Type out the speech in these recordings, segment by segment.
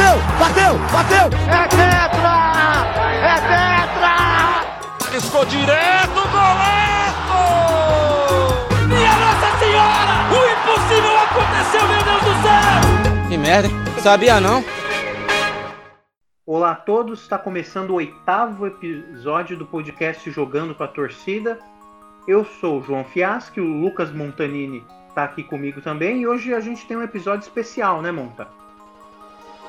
bateu, bateu, bateu! É tetra! É tetra! Escou direto, golaço! Minha Nossa Senhora! O impossível aconteceu, meu Deus do céu! Que merda, sabia não? Olá a todos, está começando o oitavo episódio do podcast Jogando com a Torcida. Eu sou o João Fiaschi, o Lucas Montanini está aqui comigo também e hoje a gente tem um episódio especial, né, Monta?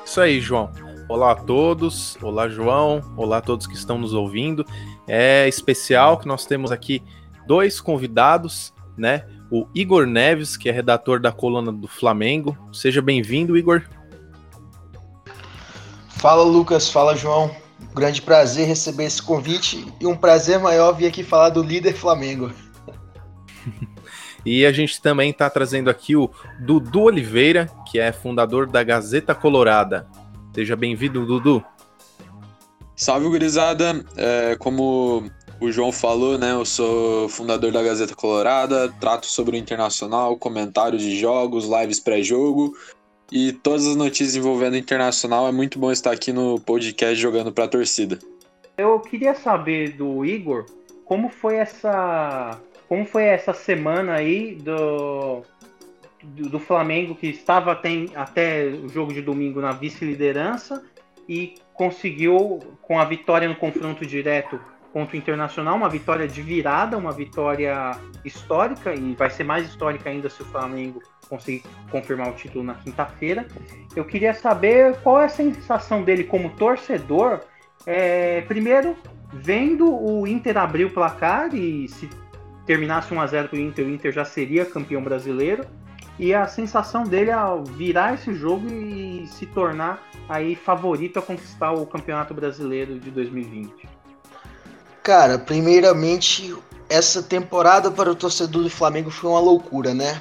Isso aí, João. Olá a todos, olá João, olá a todos que estão nos ouvindo. É especial que nós temos aqui dois convidados, né? O Igor Neves, que é redator da coluna do Flamengo. Seja bem-vindo, Igor. Fala, Lucas. Fala, João. Um grande prazer receber esse convite e um prazer maior vir aqui falar do líder Flamengo. E a gente também está trazendo aqui o Dudu Oliveira, que é fundador da Gazeta Colorada. Seja bem-vindo, Dudu. Salve, gurizada. É, como o João falou, né? Eu sou fundador da Gazeta Colorada, trato sobre o internacional, comentários de jogos, lives pré-jogo e todas as notícias envolvendo o internacional. É muito bom estar aqui no podcast jogando para a torcida. Eu queria saber do Igor como foi essa como foi essa semana aí do, do, do Flamengo que estava até, até o jogo de domingo na vice-liderança e conseguiu, com a vitória no confronto direto contra o Internacional, uma vitória de virada, uma vitória histórica, e vai ser mais histórica ainda se o Flamengo conseguir confirmar o título na quinta-feira. Eu queria saber qual é a sensação dele como torcedor. É, primeiro, vendo o Inter abrir o placar e se terminasse 1 a 0 para o Inter, o Inter já seria campeão brasileiro. E a sensação dele ao virar esse jogo e se tornar aí favorito a conquistar o Campeonato Brasileiro de 2020. Cara, primeiramente, essa temporada para o torcedor do Flamengo foi uma loucura, né?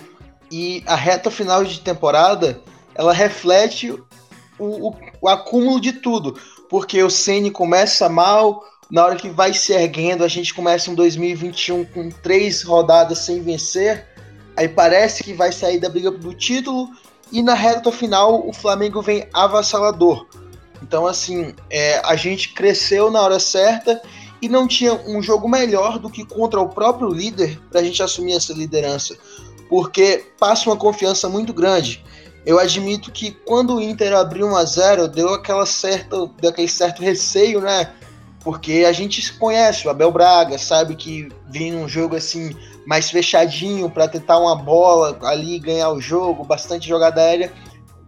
E a reta final de temporada, ela reflete o, o, o acúmulo de tudo, porque o Ceni começa mal, na hora que vai se erguendo, a gente começa um 2021 com três rodadas sem vencer. Aí parece que vai sair da briga do título. E na reta final, o Flamengo vem avassalador. Então, assim, é, a gente cresceu na hora certa e não tinha um jogo melhor do que contra o próprio líder para a gente assumir essa liderança. Porque passa uma confiança muito grande. Eu admito que quando o Inter abriu 1 a 0 deu aquela certa, deu aquele certo receio, né? Porque a gente conhece o Abel Braga, sabe que vem um jogo assim mais fechadinho para tentar uma bola ali ganhar o jogo, bastante jogada aérea,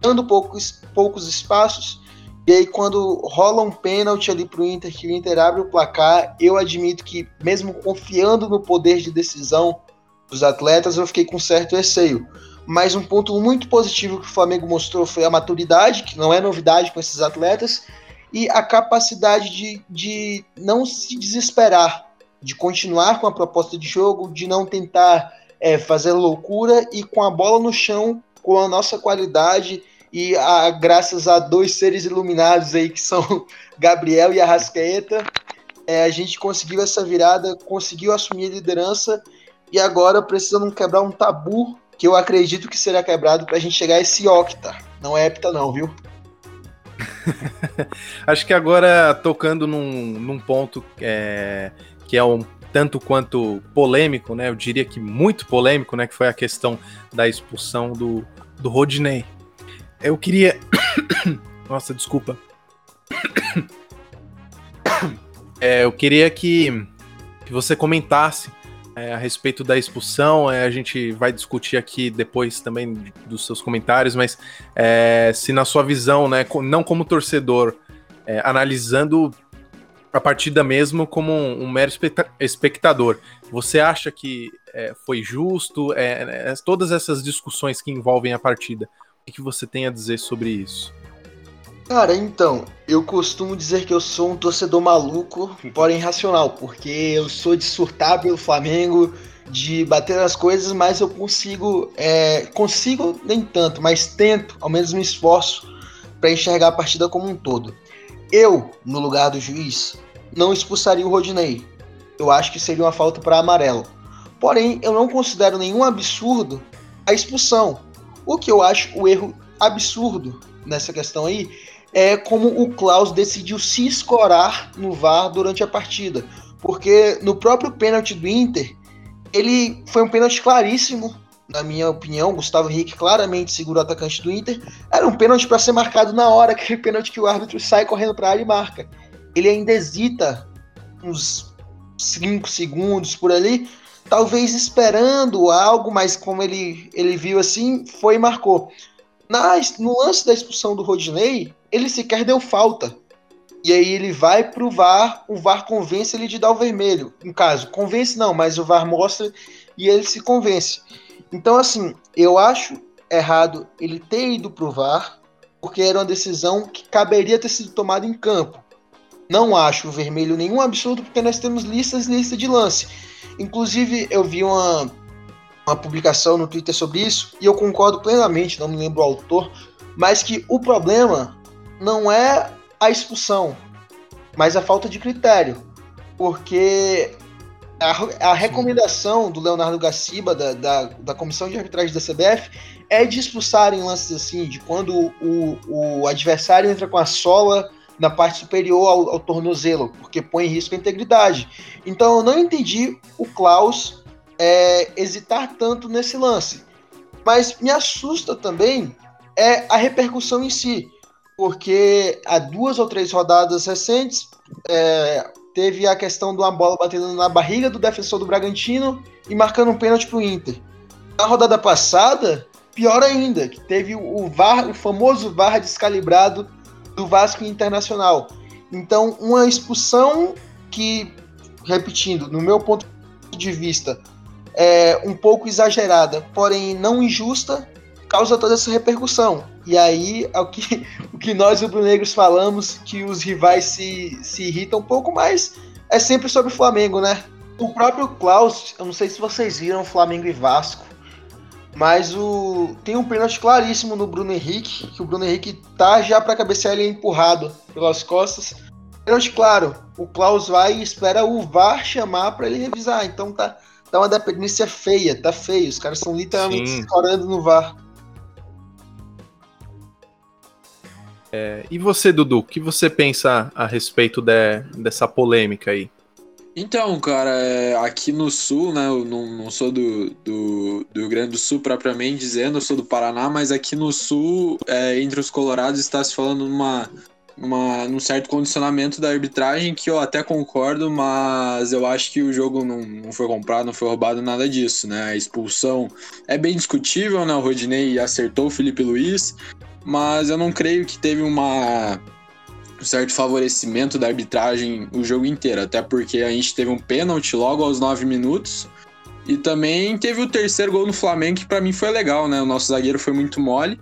dando poucos, poucos espaços. E aí quando rola um pênalti ali pro Inter, que o Inter abre o placar, eu admito que mesmo confiando no poder de decisão dos atletas, eu fiquei com certo receio. Mas um ponto muito positivo que o Flamengo mostrou foi a maturidade, que não é novidade com esses atletas, e a capacidade de, de não se desesperar, de continuar com a proposta de jogo, de não tentar é, fazer loucura e com a bola no chão, com a nossa qualidade e a, graças a dois seres iluminados aí que são Gabriel e Arrascaeta, é, a gente conseguiu essa virada, conseguiu assumir a liderança e agora precisamos quebrar um tabu que eu acredito que será quebrado para a gente chegar a esse octa. Não é hepta não, viu? Acho que agora tocando num, num ponto é, que é um tanto quanto polêmico, né? Eu diria que muito polêmico, né? Que foi a questão da expulsão do, do Rodney. Eu queria. Nossa, desculpa. É, eu queria que, que você comentasse é, a respeito da expulsão. É, a gente vai discutir aqui depois também dos seus comentários, mas é, se na sua visão, né, não como torcedor, é, analisando a partida mesmo como um, um mero espectador, você acha que é, foi justo? É, todas essas discussões que envolvem a partida, o que você tem a dizer sobre isso? Cara, então, eu costumo dizer que eu sou um torcedor maluco, porém racional, porque eu sou de surtar pelo Flamengo, de bater nas coisas, mas eu consigo, é, consigo nem tanto, mas tento, ao menos me esforço para enxergar a partida como um todo. Eu, no lugar do juiz, não expulsaria o Rodinei. Eu acho que seria uma falta para amarelo. Porém, eu não considero nenhum absurdo a expulsão. O que eu acho o erro absurdo nessa questão aí é como o Klaus decidiu se escorar no VAR durante a partida. Porque no próprio pênalti do Inter, ele foi um pênalti claríssimo, na minha opinião. Gustavo Henrique claramente segurou o atacante do Inter. Era um pênalti para ser marcado na hora, aquele pênalti que o árbitro sai correndo para a área e marca. Ele ainda hesita uns 5 segundos por ali, talvez esperando algo, mas como ele, ele viu assim, foi e marcou. Na, no lance da expulsão do Rodinei, ele sequer deu falta. E aí ele vai pro VAR, o VAR convence ele de dar o vermelho. No caso, convence não, mas o VAR mostra e ele se convence. Então, assim, eu acho errado ele ter ido pro VAR, porque era uma decisão que caberia ter sido tomada em campo. Não acho o vermelho nenhum absurdo, porque nós temos listas e lista de lance. Inclusive, eu vi uma, uma publicação no Twitter sobre isso, e eu concordo plenamente, não me lembro o autor, mas que o problema não é a expulsão, mas a falta de critério. Porque a, a recomendação do Leonardo Gaciba, da, da, da, comissão de arbitragem da CBF, é de expulsarem lances assim, de quando o, o adversário entra com a sola na parte superior ao, ao, tornozelo, porque põe em risco a integridade. Então eu não entendi o Klaus é, hesitar tanto nesse lance. Mas me assusta também é a repercussão em si, porque há duas ou três rodadas recentes é, teve a questão de uma bola batendo na barriga do defensor do Bragantino e marcando um pênalti para o Inter. Na rodada passada, pior ainda, que teve o VAR, o famoso VAR descalibrado do Vasco Internacional. Então, uma expulsão que, repetindo, no meu ponto de vista, é um pouco exagerada, porém não injusta, causa toda essa repercussão. E aí, é o que, o que nós rubro-negros falamos, que os rivais se, se irritam um pouco, mas é sempre sobre o Flamengo, né? O próprio Klaus, eu não sei se vocês viram Flamengo e Vasco, mas o tem um pênalti claríssimo no Bruno Henrique, que o Bruno Henrique tá já para cabecear ele é empurrado pelas costas. Pênalti claro, o Klaus vai e espera o VAR chamar para ele revisar. Então tá, tá uma dependência feia, tá feio. Os caras estão literalmente escorando no VAR. É, e você, Dudu, o que você pensa a respeito de, dessa polêmica aí? Então, cara, é, aqui no sul, né? Eu não, não sou do, do, do, Rio Grande do Sul propriamente dizendo, eu sou do Paraná, mas aqui no sul, é, entre os colorados, está se falando numa, uma, num certo condicionamento da arbitragem que eu até concordo, mas eu acho que o jogo não, não foi comprado, não foi roubado, nada disso, né? A expulsão é bem discutível, né? O Rodinei acertou o Felipe Luiz, mas eu não creio que teve uma um certo favorecimento da arbitragem o jogo inteiro, até porque a gente teve um pênalti logo aos 9 minutos e também teve o terceiro gol no Flamengo que para mim foi legal, né? O nosso zagueiro foi muito mole,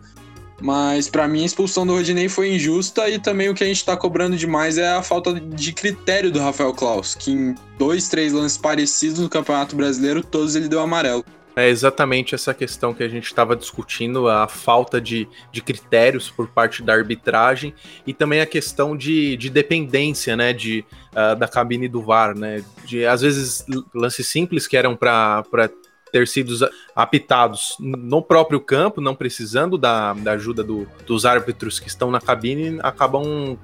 mas para mim a expulsão do Rodinei foi injusta e também o que a gente tá cobrando demais é a falta de critério do Rafael Klaus, que em dois, três lances parecidos no Campeonato Brasileiro, todos ele deu amarelo. É exatamente essa questão que a gente estava discutindo, a falta de, de critérios por parte da arbitragem e também a questão de, de dependência né, de, uh, da cabine do VAR. Né, de, às vezes, lances simples que eram para ter sido apitados no próprio campo, não precisando da, da ajuda do, dos árbitros que estão na cabine, acabam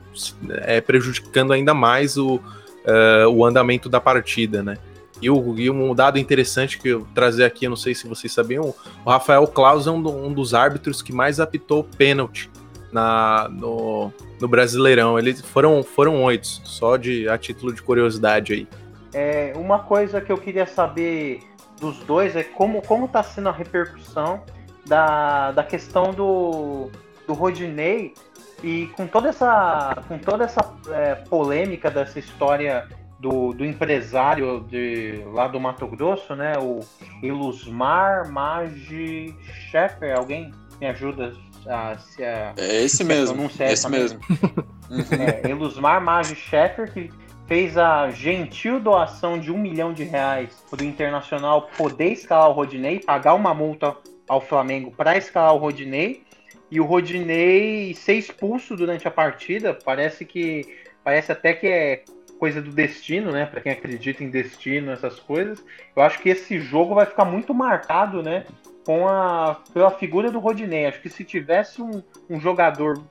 é, prejudicando ainda mais o, uh, o andamento da partida, né? E, o, e, um dado interessante que eu trazer aqui, eu não sei se vocês sabiam, o Rafael Claus é um, um dos árbitros que mais apitou pênalti na, no, no Brasileirão. Eles foram, foram oito, só de a título de curiosidade aí. É, uma coisa que eu queria saber dos dois é como, como tá sendo a repercussão da, da questão do, do Rodinei e com toda essa, com toda essa é, polêmica dessa história do, do empresário de, lá do Mato Grosso, né? O Ilusmar Magi Sheffer. Alguém me ajuda a se a, É esse mesmo. Esse mesmo. é, Ilusmar Magi Sheffer, que fez a gentil doação de um milhão de reais para o Internacional poder escalar o Rodinei, pagar uma multa ao Flamengo para escalar o Rodinei e o Rodinei ser expulso durante a partida. Parece que parece até que é coisa do destino, né? Para quem acredita em destino, essas coisas. Eu acho que esse jogo vai ficar muito marcado, né? Com a, pela figura do Rodinei. Acho que se tivesse um, um jogador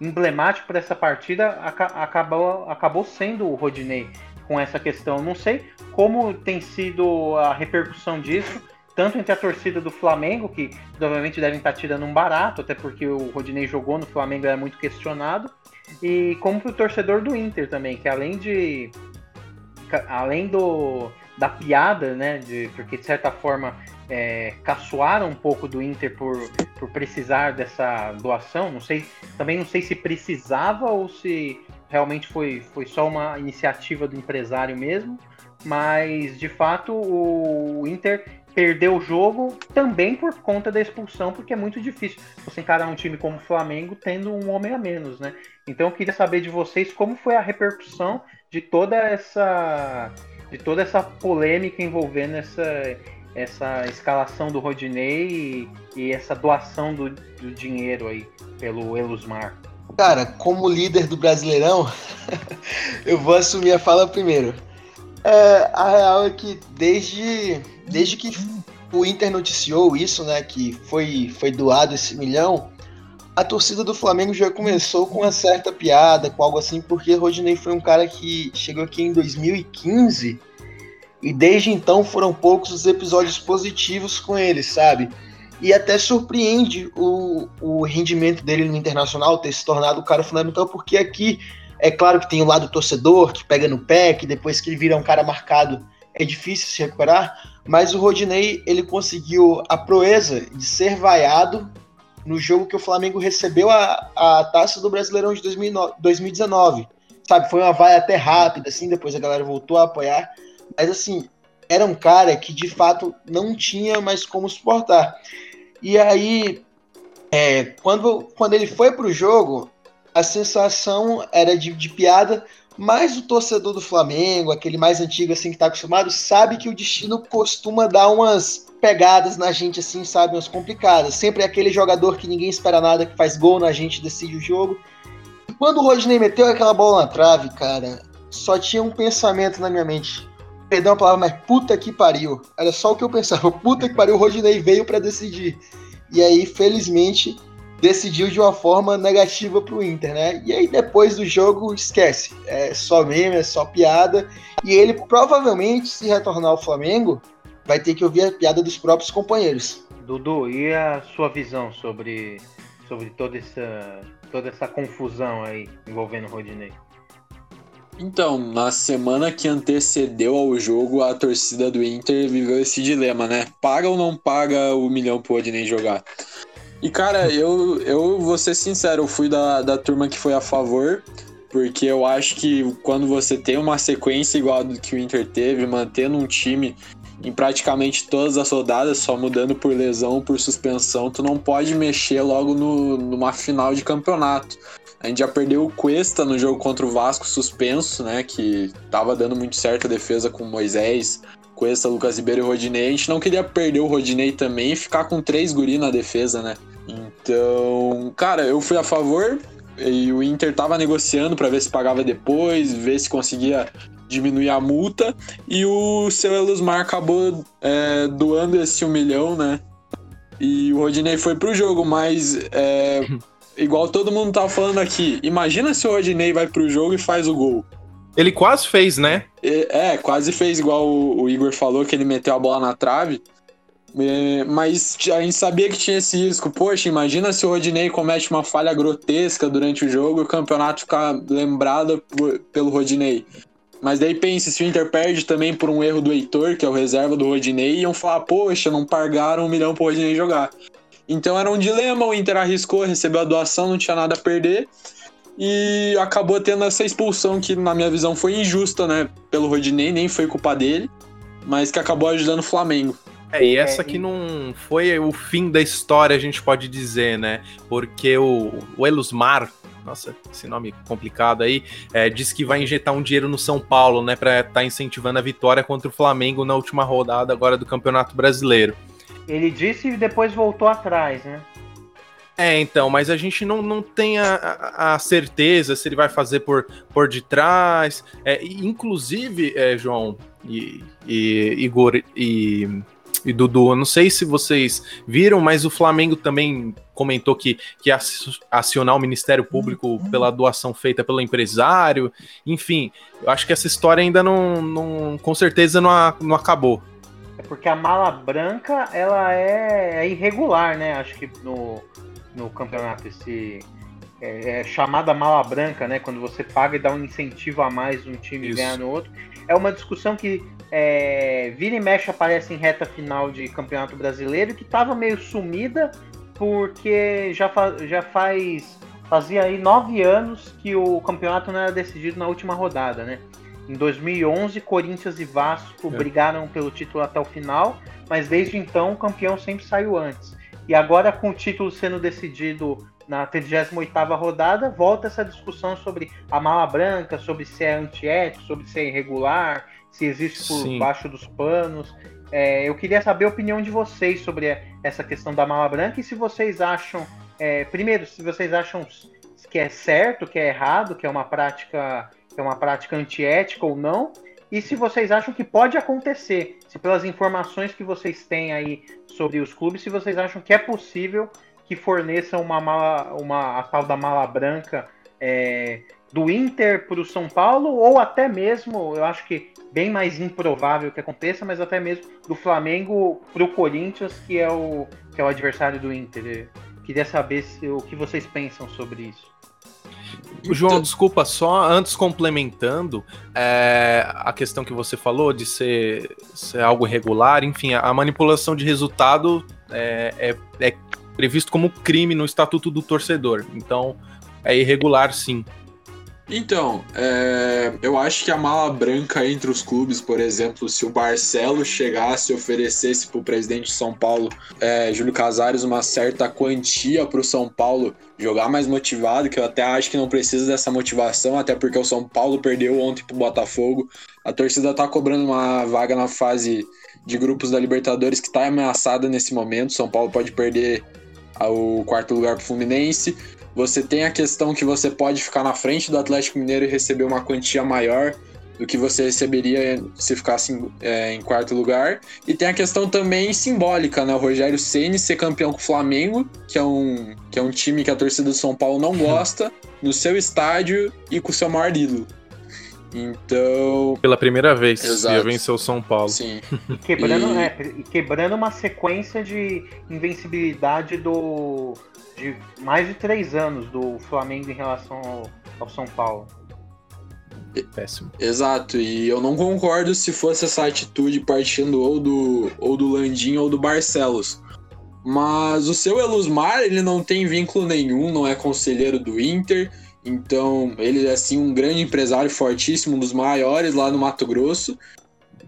emblemático para essa partida acabou, acabou sendo o Rodinei com essa questão. Não sei como tem sido a repercussão disso, tanto entre a torcida do Flamengo, que provavelmente devem estar tirando um barato, até porque o Rodinei jogou no Flamengo, é muito questionado, e como para o torcedor do Inter também, que além de. Além do, da piada, né? De, porque de certa forma é, caçoaram um pouco do Inter por, por precisar dessa doação. Não sei, também não sei se precisava ou se realmente foi, foi só uma iniciativa do empresário mesmo. Mas de fato o Inter perdeu o jogo também por conta da expulsão, porque é muito difícil você encarar um time como o Flamengo tendo um homem a menos, né? Então eu queria saber de vocês como foi a repercussão de toda essa de toda essa polêmica envolvendo essa essa escalação do Rodinei e, e essa doação do, do, dinheiro aí pelo Elusmar? Cara, como líder do Brasileirão, eu vou assumir a fala primeiro. É, a real é que desde, desde que o Inter noticiou isso, né, que foi, foi doado esse milhão, a torcida do Flamengo já começou com uma certa piada, com algo assim, porque Rodinei foi um cara que chegou aqui em 2015 e desde então foram poucos os episódios positivos com ele, sabe? E até surpreende o, o rendimento dele no Internacional ter se tornado o cara fundamental, porque aqui é claro que tem o lado torcedor, que pega no pé, que depois que ele vira um cara marcado é difícil se recuperar, mas o Rodinei ele conseguiu a proeza de ser vaiado no jogo que o Flamengo recebeu a, a taça do Brasileirão de 2019. Sabe, foi uma vaia até rápida, assim, depois a galera voltou a apoiar. Mas assim, era um cara que de fato não tinha mais como suportar. E aí, é, quando, quando ele foi pro jogo, a sensação era de, de piada, mas o torcedor do Flamengo, aquele mais antigo assim que tá acostumado, sabe que o destino costuma dar umas pegadas na gente assim, sabe, umas complicadas. Sempre é aquele jogador que ninguém espera nada, que faz gol na gente, decide o jogo. E quando o Rodney meteu aquela bola na trave, cara, só tinha um pensamento na minha mente perdão a palavra, mas puta que pariu. Era só o que eu pensava. Puta que pariu, o Rodinei veio para decidir. E aí, felizmente, decidiu de uma forma negativa pro Inter, né? E aí, depois do jogo, esquece. É só meme, é só piada. E ele, provavelmente, se retornar ao Flamengo, vai ter que ouvir a piada dos próprios companheiros. Dudu, e a sua visão sobre, sobre toda, essa, toda essa confusão aí envolvendo o Rodinei? Então, na semana que antecedeu ao jogo, a torcida do Inter viveu esse dilema, né? Paga ou não paga o milhão pro Odinei jogar? E, cara, eu, eu vou ser sincero, eu fui da, da turma que foi a favor, porque eu acho que quando você tem uma sequência igual a que o Inter teve, mantendo um time em praticamente todas as rodadas, só mudando por lesão, por suspensão, tu não pode mexer logo no, numa final de campeonato. A gente já perdeu o Cuesta no jogo contra o Vasco suspenso, né? Que tava dando muito certo a defesa com Moisés, Cuesta, Lucas Ribeiro e Rodinei. A gente não queria perder o Rodinei também e ficar com três guri na defesa, né? Então, cara, eu fui a favor e o Inter tava negociando para ver se pagava depois, ver se conseguia diminuir a multa e o seu Elusmar acabou é, doando esse um milhão, né? E o Rodinei foi pro jogo, mas é, igual todo mundo tá falando aqui, imagina se o Rodinei vai pro jogo e faz o gol. Ele quase fez, né? É, é quase fez, igual o, o, Igor falou, que ele meteu a bola na trave. É, mas a gente sabia que tinha esse risco. Poxa, imagina se o Rodinei comete uma falha grotesca durante o jogo e o campeonato ficar lembrado por, pelo Rodinei. Mas daí pense, se o Inter perde também por um erro do Heitor, que é o reserva do Rodinei, iam falar, poxa, não pagaram um milhão pro Rodinei jogar. Então era um dilema, o Inter arriscou, recebeu a doação, não tinha nada a perder. E acabou tendo essa expulsão que, na minha visão, foi injusta, né? Pelo Rodinei, nem foi culpa dele, mas que acabou ajudando o Flamengo. É, e essa que não foi o fim da história, a gente pode dizer, né? Porque o, o Elusmar, nossa, esse nome complicado aí, é, diz que vai injetar um dinheiro no São Paulo, né? Pra estar tá incentivando a vitória contra o Flamengo na última rodada agora do Campeonato Brasileiro. Ele disse e depois voltou atrás, né? É, então, mas a gente não, não tem a, a, certeza se ele vai fazer por, por detrás. É, inclusive, é, João e, e Igor e e Dudu, eu não sei se vocês viram, mas o Flamengo também comentou que, que ia acionar o Ministério Público pela doação feita pelo empresário. Enfim, eu acho que essa história ainda não, não com certeza não, a, não acabou. É porque a mala branca ela é, é irregular, né? Acho que no, no campeonato esse é, é, chamada mala branca, né? Quando você paga e dá um incentivo a mais um time Isso. ganhar no outro. É uma discussão que é, vira e mexe aparece em reta final de campeonato brasileiro que estava meio sumida porque já, fa já faz fazia aí nove anos que o campeonato não era decidido na última rodada, né? Em 2011, Corinthians e Vasco é. brigaram pelo título até o final, mas desde então o campeão sempre saiu antes. E agora, com o título sendo decidido na 38ª rodada, volta essa discussão sobre a mala branca, sobre se é antiético, sobre se é irregular, se existe por Sim. baixo dos panos. É, eu queria saber a opinião de vocês sobre essa questão da mala branca e se vocês acham, é, primeiro, se vocês acham que é certo, que é errado, que é uma prática, é uma prática antiética ou não, e se vocês acham que pode acontecer, se pelas informações que vocês têm aí sobre os clubes, se vocês acham que é possível que forneçam uma mala, uma a tal da mala branca é, do Inter para o São Paulo, ou até mesmo, eu acho que bem mais improvável que aconteça, mas até mesmo do Flamengo para o Corinthians, que é o, que é o adversário do Inter. Eu queria saber se, o que vocês pensam sobre isso. João, então- desculpa, só antes complementando é, a questão que você falou de ser, ser algo irregular, enfim, a, a manipulação de resultado é, é, é previsto como crime no Estatuto do Torcedor. Então, é irregular, sim. Então, é, eu acho que a mala branca entre os clubes, por exemplo, se o Barcelos chegasse e oferecesse para o presidente de São Paulo, é, Júlio Casares, uma certa quantia para o São Paulo jogar mais motivado, que eu até acho que não precisa dessa motivação, até porque o São Paulo perdeu ontem para o Botafogo. A torcida está cobrando uma vaga na fase de grupos da Libertadores que está ameaçada nesse momento. São Paulo pode perder o quarto lugar para o Fluminense. Você tem a questão que você pode ficar na frente do Atlético Mineiro e receber uma quantia maior do que você receberia se ficasse é, em quarto lugar. E tem a questão também simbólica, né? O Rogério Ceni ser campeão com o Flamengo, que é um, que é um time que a torcida do São Paulo não gosta, no seu estádio e com o seu maior ídolo. Então. Pela primeira vez, Exato. ia vencer o São Paulo. Sim. E quebrando, e... É, e quebrando uma sequência de invencibilidade do. De mais de três anos do Flamengo em relação ao, ao São Paulo. Péssimo. Exato, e eu não concordo se fosse essa atitude partindo ou do, ou do Landim ou do Barcelos. Mas o seu Elusmar, ele não tem vínculo nenhum, não é conselheiro do Inter, então, ele é assim um grande empresário fortíssimo, um dos maiores lá no Mato Grosso.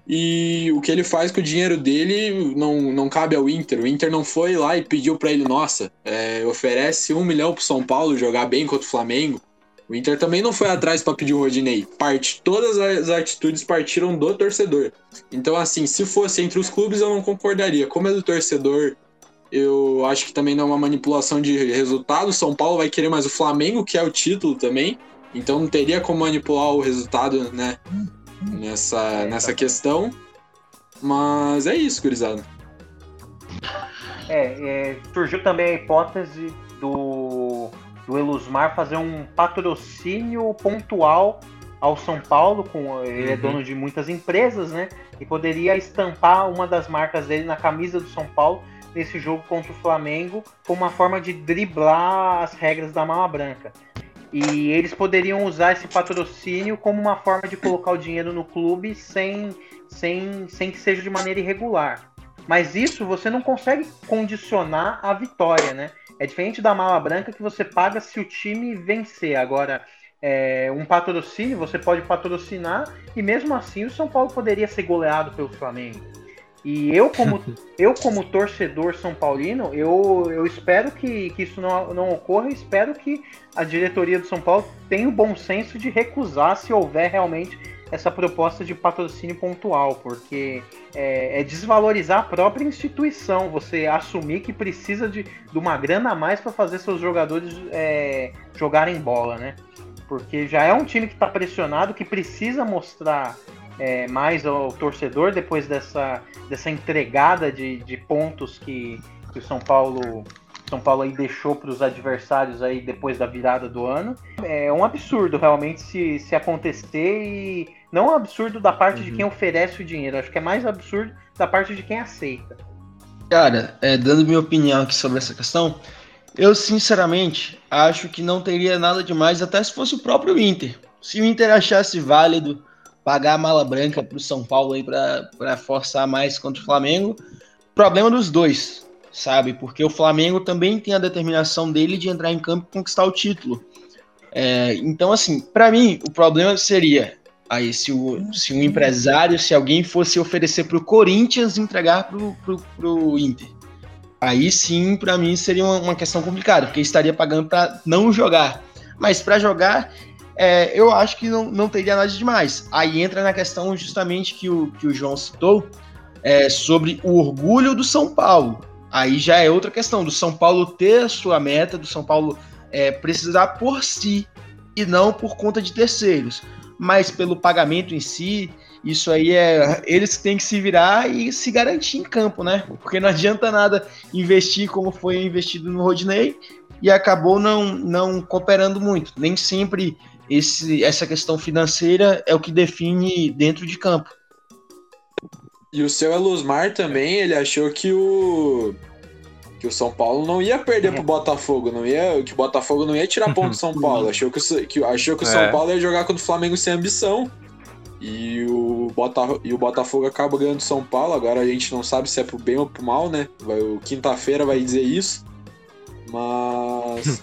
E o que ele faz com o dinheiro dele não, não cabe ao Inter. O Inter não foi lá e pediu para ele, nossa, é, oferece um milhão pro São Paulo jogar bem contra o Flamengo. O Inter também não foi atrás para pedir o Rodinei. Parte, todas as atitudes partiram do torcedor. Então, assim, se fosse entre os clubes, eu não concordaria. Como é do torcedor eu acho que também não é uma manipulação de resultado. São Paulo vai querer mais o Flamengo, que é o título também. Então não teria como manipular o resultado, né? Nessa, nessa questão. Mas é isso, gurizada. É, é, surgiu também a hipótese do, do Elusmar fazer um patrocínio pontual ao São Paulo, com ele é uhum. dono de muitas empresas, né? E poderia estampar uma das marcas dele na camisa do São Paulo nesse jogo contra o Flamengo como uma forma de driblar as regras da mala branca. E eles poderiam usar esse patrocínio como uma forma de colocar o dinheiro no clube sem, sem, sem que seja de maneira irregular. Mas isso você não consegue condicionar a vitória, né? É diferente da mala branca que você paga se o time vencer. Agora, é, um patrocínio você pode patrocinar e mesmo assim o São Paulo poderia ser goleado pelo Flamengo. E eu, como, eu, como torcedor são paulino, eu, eu espero que, que isso não, não ocorra. espero que a diretoria do São Paulo tenha o bom senso de recusar se houver realmente essa proposta de patrocínio pontual, porque é, é, desvalorizar a própria instituição, você assumir que precisa de, de uma grana a mais para fazer seus jogadores é, jogarem bola, né? Porque já é um time que está pressionado, que precisa mostrar é, mais ao torcedor depois dessa, dessa entregada de, de pontos que, que o São Paulo são Paulo aí deixou para os adversários aí depois da virada do ano. É um absurdo realmente se, se acontecer e não é um absurdo da parte uhum. de quem oferece o dinheiro, acho que é mais absurdo da parte de quem aceita. Cara, é, dando minha opinião aqui sobre essa questão, eu sinceramente acho que não teria nada demais até se fosse o próprio Inter. Se o Inter achasse válido pagar a mala branca para o São Paulo aí para forçar mais contra o Flamengo, problema dos dois sabe? Porque o Flamengo também tem a determinação dele de entrar em campo e conquistar o título. É, então, assim, para mim, o problema seria aí se o, se um empresário, se alguém fosse oferecer para o Corinthians entregar para o Inter. Aí sim, para mim, seria uma, uma, questão complicada, porque estaria pagando para não jogar. Mas para jogar, é, eu acho que não, não teria nada demais. Aí entra na questão justamente que o, que o João citou, é, sobre o orgulho do São Paulo. Aí já é outra questão do São Paulo ter a sua meta, do São Paulo é, precisar por si e não por conta de terceiros. Mas pelo pagamento em si, isso aí é eles têm que se virar e se garantir em campo, né? Porque não adianta nada investir como foi investido no Rodney e acabou não, não cooperando muito. Nem sempre esse, essa questão financeira é o que define dentro de campo. E o seu Elusmar também, ele achou que o que o São Paulo não ia perder pro Botafogo, não ia, que o Botafogo não ia tirar ponto do São Paulo. Achou que, que achou que o São é. Paulo ia jogar contra o Flamengo sem ambição. E o, Bota, e o Botafogo acaba ganhando o São Paulo. Agora a gente não sabe se é pro bem ou pro mal, né? Vai, o quinta-feira vai dizer isso. Mas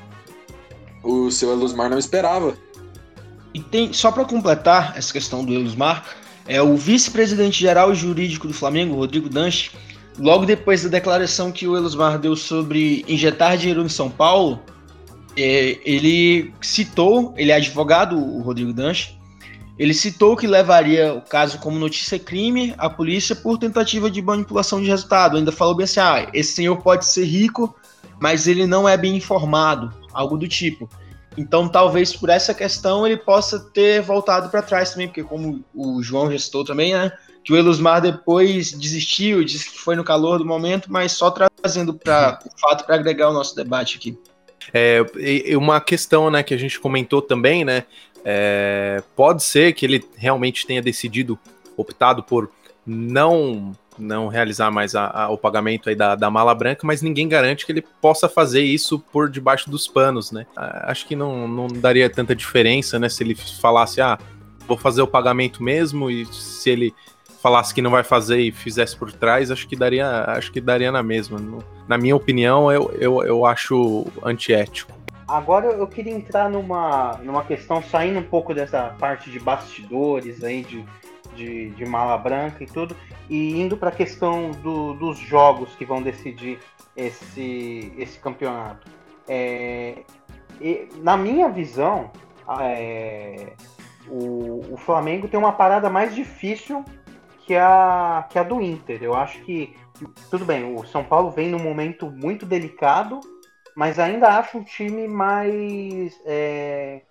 o seu Elusmar não esperava. E tem, só para completar essa questão do Elusmar, é o vice-presidente geral jurídico do Flamengo, Rodrigo Danche, logo depois da declaração que o Elusmar deu sobre injetar dinheiro em São Paulo, é, ele citou, ele é advogado, o Rodrigo Danche, ele citou que levaria o caso como notícia crime à polícia por tentativa de manipulação de resultado. Ainda falou bem assim: ah, esse senhor pode ser rico, mas ele não é bem informado, algo do tipo. Então, talvez por essa questão ele possa ter voltado para trás também, porque como o João já citou também, né? Que o Elusmar depois desistiu, disse que foi no calor do momento, mas só trazendo para o fato para agregar o nosso debate aqui. É, uma questão, né, que a gente comentou também, né? É, pode ser que ele realmente tenha decidido, optado por não não realizar mais a, a, o pagamento aí da, da mala branca, mas ninguém garante que ele possa fazer isso por debaixo dos panos, né? Acho que não, não daria tanta diferença, né? Se ele falasse, ah, vou fazer o pagamento mesmo, e se ele falasse que não vai fazer e fizesse por trás, acho que daria, acho que daria na mesma. Na minha opinião, eu, eu, eu acho antiético. Agora eu queria entrar numa, numa questão, saindo um pouco dessa parte de bastidores aí, de de, de mala branca e tudo, e indo para a questão do, dos jogos que vão decidir esse, esse campeonato. É, e, na minha visão, é, o, o Flamengo tem uma parada mais difícil que a, que a do Inter. Eu acho que, tudo bem, o São Paulo vem num momento muito delicado, mas ainda acho um time mais. É,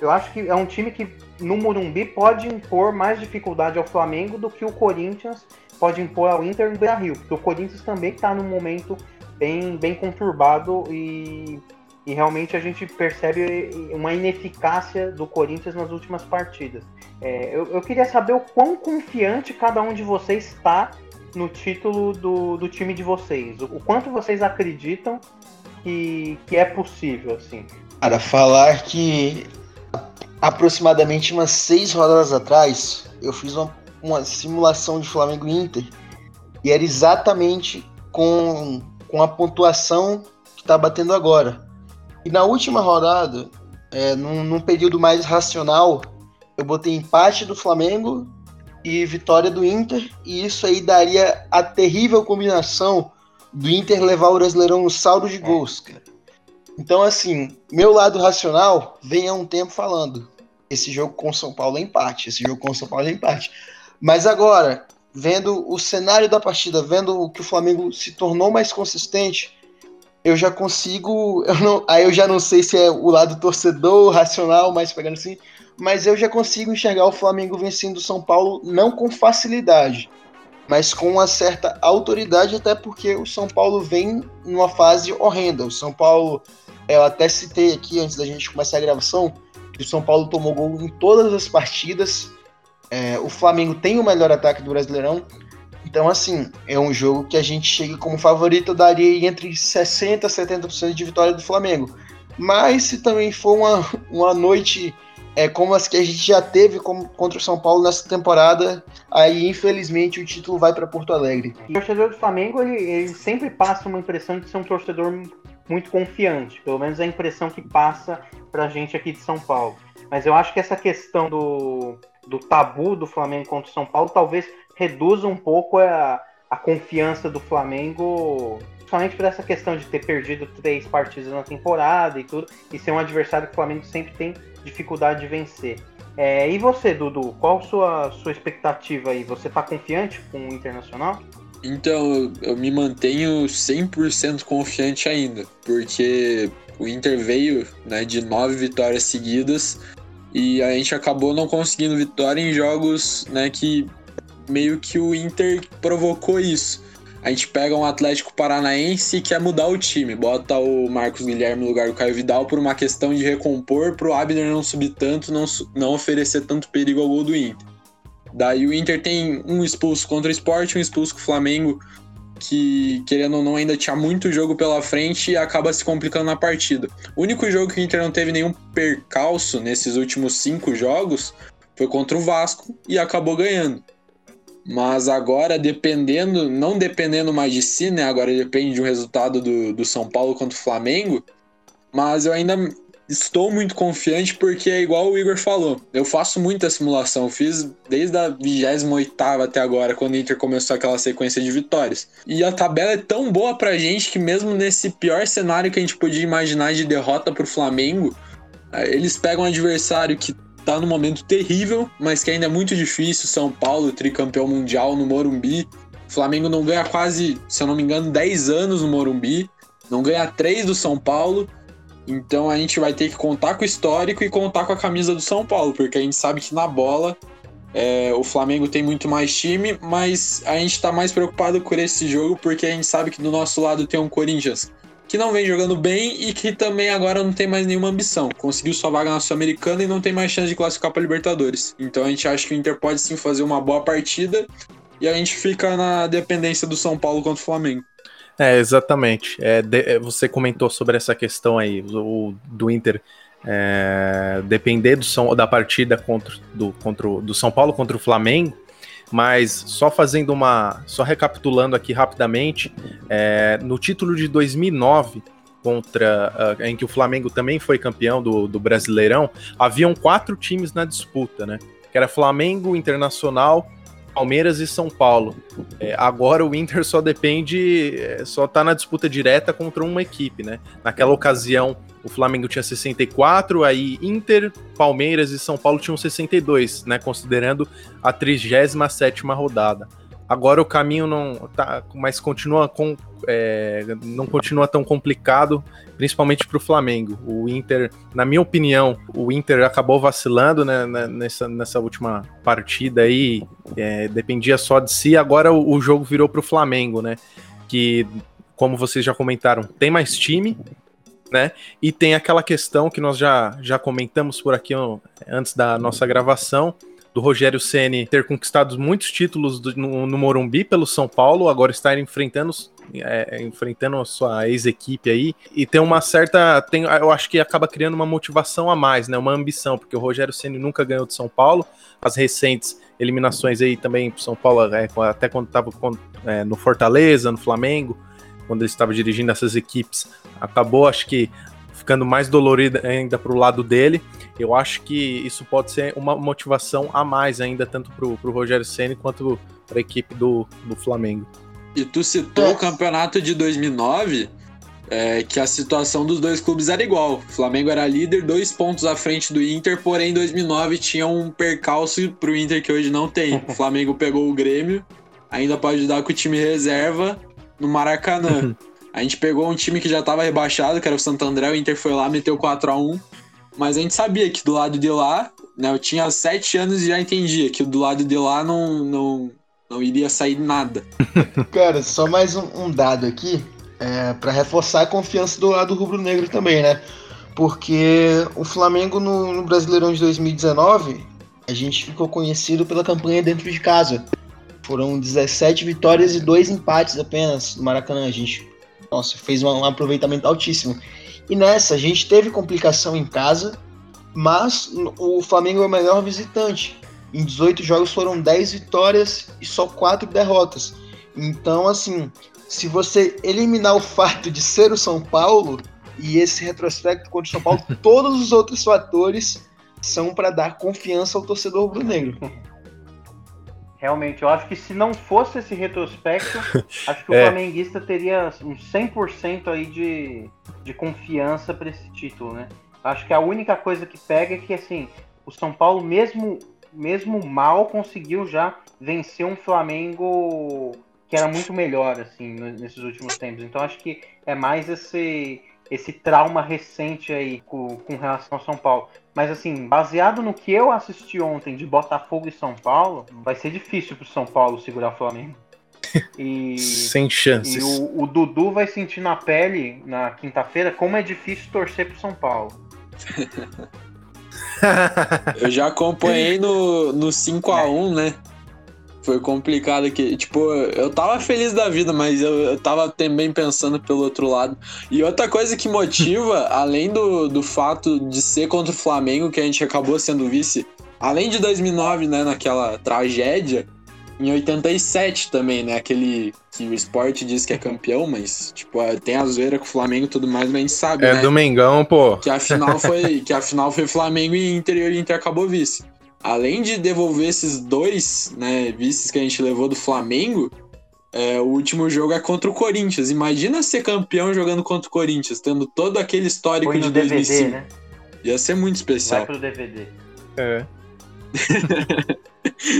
eu acho que é um time que no Morumbi pode impor mais dificuldade ao Flamengo do que o Corinthians pode impor ao Inter no porque o Corinthians também está num momento bem, bem conturbado e, e realmente a gente percebe uma ineficácia do Corinthians nas últimas partidas. É, eu, eu, queria saber o quão confiante cada um de vocês está no título do, do time de vocês, o, o quanto vocês acreditam que, que é possível, assim. Cara, falar que aproximadamente umas seis rodadas atrás, eu fiz uma, uma simulação de Flamengo Inter e era exatamente com, com a pontuação que está batendo agora. E na última rodada, é, num, num período mais racional, eu botei empate do Flamengo e vitória do Inter, e isso aí daria a terrível combinação do Inter levar o Brasileirão no saldo de gols, cara. Então, assim, meu lado racional vem há um tempo falando. Esse jogo com São Paulo é empate. Esse jogo com São Paulo é empate. Mas agora, vendo o cenário da partida, vendo que o Flamengo se tornou mais consistente, eu já consigo. Eu não, aí eu já não sei se é o lado torcedor, racional, mais pegando assim, mas eu já consigo enxergar o Flamengo vencendo o São Paulo não com facilidade, mas com uma certa autoridade, até porque o São Paulo vem numa fase horrenda. O São Paulo, eu até citei aqui antes da gente começar a gravação, que o São Paulo tomou gol em todas as partidas. É, o Flamengo tem o melhor ataque do Brasileirão, então, assim, é um jogo que a gente chega como favorito, eu daria entre 60% a 70% de vitória do Flamengo. Mas se também for uma, uma noite é, como as que a gente já teve como, contra o São Paulo nessa temporada, aí infelizmente o título vai para Porto Alegre. O torcedor do Flamengo, ele, ele sempre passa uma impressão de ser um torcedor muito confiante, pelo menos é a impressão que passa pra gente aqui de São Paulo. Mas eu acho que essa questão do, do tabu do Flamengo contra o São Paulo talvez reduz um pouco a, a confiança do Flamengo, principalmente por essa questão de ter perdido três partidas na temporada e tudo, e ser um adversário que o Flamengo sempre tem dificuldade de vencer. É, e você, Dudu, qual a sua, sua expectativa aí? Você está confiante com o Internacional? Então, eu me mantenho 100% confiante ainda, porque o Inter veio né, de nove vitórias seguidas e a gente acabou não conseguindo vitória em jogos né, que meio que o Inter provocou isso. A gente pega um Atlético Paranaense e quer mudar o time, bota o Marcos Guilherme no lugar do Caio Vidal por uma questão de recompor para o Abner não subir tanto, não, não oferecer tanto perigo ao gol do Inter. Daí o Inter tem um expulso contra o Sport, um expulso com o Flamengo, que querendo ou não ainda tinha muito jogo pela frente e acaba se complicando na partida. O único jogo que o Inter não teve nenhum percalço nesses últimos cinco jogos foi contra o Vasco e acabou ganhando. Mas agora, dependendo, não dependendo mais de si, né? Agora depende de um resultado do, do São Paulo contra o Flamengo. Mas eu ainda estou muito confiante porque é igual o Igor falou. Eu faço muita simulação. Fiz desde a 28 até agora, quando o Inter começou aquela sequência de vitórias. E a tabela é tão boa pra gente que, mesmo nesse pior cenário que a gente podia imaginar de derrota pro Flamengo, eh, eles pegam um adversário que tá num momento terrível, mas que ainda é muito difícil. São Paulo, tricampeão mundial no Morumbi. Flamengo não ganha quase, se eu não me engano, 10 anos no Morumbi. Não ganha 3 do São Paulo. Então a gente vai ter que contar com o histórico e contar com a camisa do São Paulo, porque a gente sabe que na bola é, o Flamengo tem muito mais time, mas a gente tá mais preocupado com esse jogo porque a gente sabe que do nosso lado tem um Corinthians que não vem jogando bem e que também agora não tem mais nenhuma ambição. Conseguiu sua vaga na Sul-Americana e não tem mais chance de classificar para Libertadores. Então a gente acha que o Inter pode sim fazer uma boa partida e a gente fica na dependência do São Paulo contra o Flamengo. É, exatamente. É, de, é, você comentou sobre essa questão aí o, do Inter é, depender do, da partida contra, do, contra o, do São Paulo contra o Flamengo. Mas só fazendo uma. Só recapitulando aqui rapidamente, é, no título de 2009, contra uh, em que o Flamengo também foi campeão do, do Brasileirão, haviam quatro times na disputa, né? Que era Flamengo, Internacional, Palmeiras e São Paulo. É, agora o Inter só depende, é, só tá na disputa direta contra uma equipe, né? Naquela ocasião o Flamengo tinha 64, aí Inter, Palmeiras e São Paulo tinham 62, né? Considerando a 37 rodada. Agora o caminho não tá, mas continua com, é, não continua tão complicado, principalmente para o Flamengo. O Inter, na minha opinião, o Inter acabou vacilando né, né nessa, nessa última partida aí, é, dependia só de si. Agora o, o jogo virou para o Flamengo, né? Que, como vocês já comentaram, tem mais time, né? E tem aquela questão que nós já, já comentamos por aqui antes da nossa gravação, do Rogério Ceni ter conquistado muitos títulos do, no, no, Morumbi pelo São Paulo, agora estar enfrentando é, enfrentando a sua ex-equipe aí e tem uma certa, tem, eu acho que acaba criando uma motivação a mais, né? Uma ambição, porque o Rogério Ceni nunca ganhou de São Paulo, as recentes eliminações aí também pro São Paulo, é, até quando estava é, no Fortaleza, no Flamengo, quando ele estava dirigindo essas equipes, acabou, acho que, ficando mais dolorido ainda para o lado dele. Eu acho que isso pode ser uma motivação a mais ainda, tanto para o Rogério Senna quanto para a equipe do, do Flamengo. E tu citou o campeonato de 2009, é, que a situação dos dois clubes era igual. O Flamengo era líder, dois pontos à frente do Inter, porém em 2009 tinha um percalço para o Inter que hoje não tem. O Flamengo pegou o Grêmio, ainda pode dar com o time reserva no Maracanã. A gente pegou um time que já tava rebaixado, que era o Santo André, o Inter foi lá, meteu 4 a 1 Mas a gente sabia que do lado de lá, né? Eu tinha 7 anos e já entendia que do lado de lá não, não, não iria sair nada. Cara, só mais um, um dado aqui, é, para reforçar a confiança do lado rubro-negro também, né? Porque o Flamengo no, no Brasileirão de 2019, a gente ficou conhecido pela campanha dentro de casa. Foram 17 vitórias e dois empates apenas no Maracanã. A gente, nossa, fez um, aproveitamento altíssimo. E nessa, a gente teve complicação em casa, mas o Flamengo é o melhor visitante. Em 18 jogos foram 10 vitórias e só 4 derrotas. Então, assim, se você eliminar o fato de ser o São Paulo e esse retrospecto contra o São Paulo, todos os outros fatores são para dar confiança ao torcedor rubro-negro. Realmente, eu acho que se não fosse esse retrospecto, acho que o É. flamenguista teria uns 100% aí de, de confiança para esse título, né? Acho que a única coisa que pega é que, assim, o São Paulo, mesmo, mesmo mal, conseguiu já vencer um Flamengo que era muito melhor, assim, nesses últimos tempos. Então, acho que é mais esse, esse trauma recente aí com, com relação ao São Paulo. Mas assim, baseado no que eu assisti ontem de Botafogo e São Paulo, vai ser difícil pro São Paulo segurar o Flamengo. E, Sem e chances. o, o Dudu vai sentir na pele na quinta-feira como é difícil torcer pro São Paulo. Eu já acompanhei no, no 5x1, né? Foi complicado aqui. Tipo, eu tava feliz da vida, mas eu, eu tava também pensando pelo outro lado. E outra coisa que motiva, além do, do fato de ser contra o Flamengo, que a gente acabou sendo vice, além de 2009, né, naquela tragédia, em 87 também, né, aquele que o esporte diz que é campeão, mas, tipo, tem a zoeira com o Flamengo e tudo mais, mas a gente sabe, É né? do Mengão, pô. que a final foi que a final foi Flamengo e Inter e o Inter acabou vice. Além de devolver esses dois né, vices que a gente levou do Flamengo, é, o último jogo é contra o Corinthians. Imagina ser campeão jogando contra o Corinthians, tendo todo aquele histórico Foi de no DVD, 2005. né? Ia ser muito Vai especial. pro DVD. É.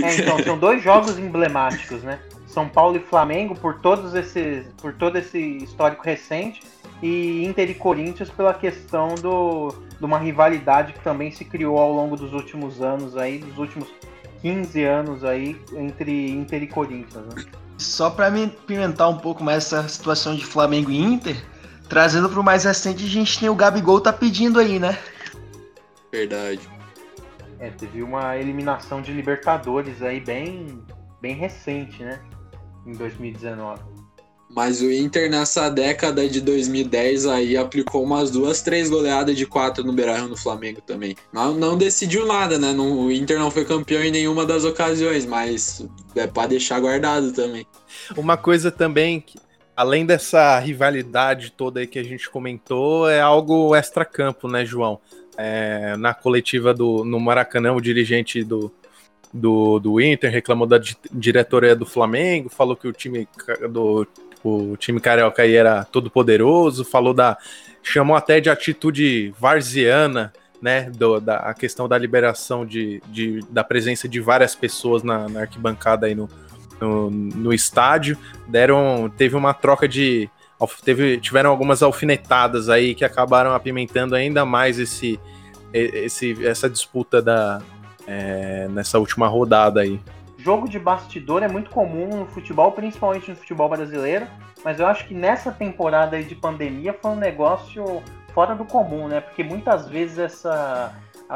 É, então, são dois jogos emblemáticos, né? São Paulo e Flamengo por todos esses, por todo esse histórico recente e Inter e Corinthians pela questão do, de uma rivalidade que também se criou ao longo dos últimos anos aí, dos últimos 15 anos aí entre Inter e Corinthians, né? Só para me pimentar um pouco mais essa situação de Flamengo e Inter, trazendo pro mais recente, a gente tem o Gabigol tá pedindo aí, né? Verdade. É, teve uma eliminação de Libertadores aí bem, bem recente, né? Em 2019. Mas o Inter nessa década de 2010 aí aplicou umas duas, três goleadas de quatro no Beira-Rio no Flamengo também. Não, não decidiu nada, né? Não- o Inter não foi campeão em nenhuma das ocasiões, mas é pra deixar guardado também. Uma coisa também, que, além dessa rivalidade toda aí que a gente comentou, é algo extra-campo, né, João? É, na coletiva do, no Maracanã, o dirigente do, do, do Inter reclamou da di- diretoria do Flamengo, falou que o time do o time carioca aí era todo poderoso, falou da chamou até de atitude varziana, né, do, da a questão da liberação de, de- da presença de várias pessoas na, na arquibancada aí no, no, no estádio, deram teve uma troca de teve, tiveram algumas alfinetadas aí que acabaram apimentando ainda mais esse, esse essa disputa da é, nessa última rodada aí. Jogo de bastidor é muito comum no futebol, principalmente no futebol brasileiro, mas eu acho que nessa temporada de pandemia foi um negócio fora do comum, né? Porque muitas vezes essa,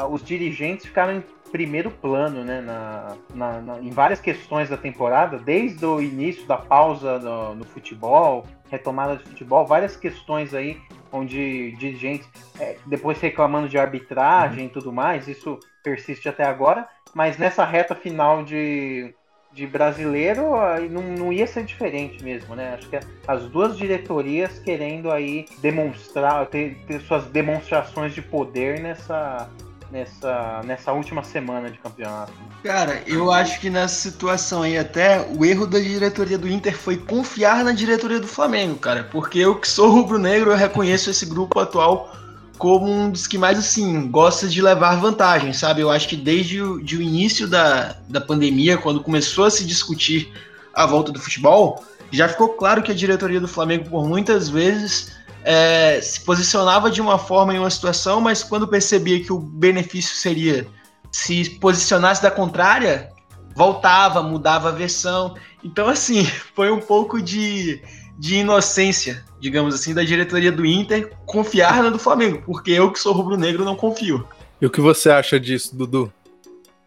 os dirigentes ficaram em primeiro plano, né? Na, na- na- em várias questões da temporada, desde o início da pausa no, no futebol, retomada de futebol, várias questões aí onde dirigentes é, depois reclamando de arbitragem e tudo mais, isso persiste até agora, mas nessa reta final de, de brasileiro aí não, não ia ser diferente mesmo, né? Acho que as duas diretorias querendo aí demonstrar, ter, ter suas demonstrações de poder nessa, nessa, nessa última semana de campeonato. Cara, eu acho que nessa situação aí até o erro da diretoria do Inter foi confiar na diretoria do Flamengo, cara. Porque eu que sou rubro-negro, eu reconheço esse grupo atual como um dos que mais, assim, gosta de levar vantagem, sabe? Eu acho que desde o, de o início da, da pandemia, quando começou a se discutir a volta do futebol, já ficou claro que a diretoria do Flamengo, por muitas vezes, é, se posicionava de uma forma em uma situação, mas quando percebia que o benefício seria se posicionasse da contrária, voltava, mudava a versão. Então, assim, foi um pouco de, de inocência, digamos assim, da diretoria do Inter confiar na do Flamengo, porque eu que sou rubro-negro não confio. E o que você acha disso, Dudu?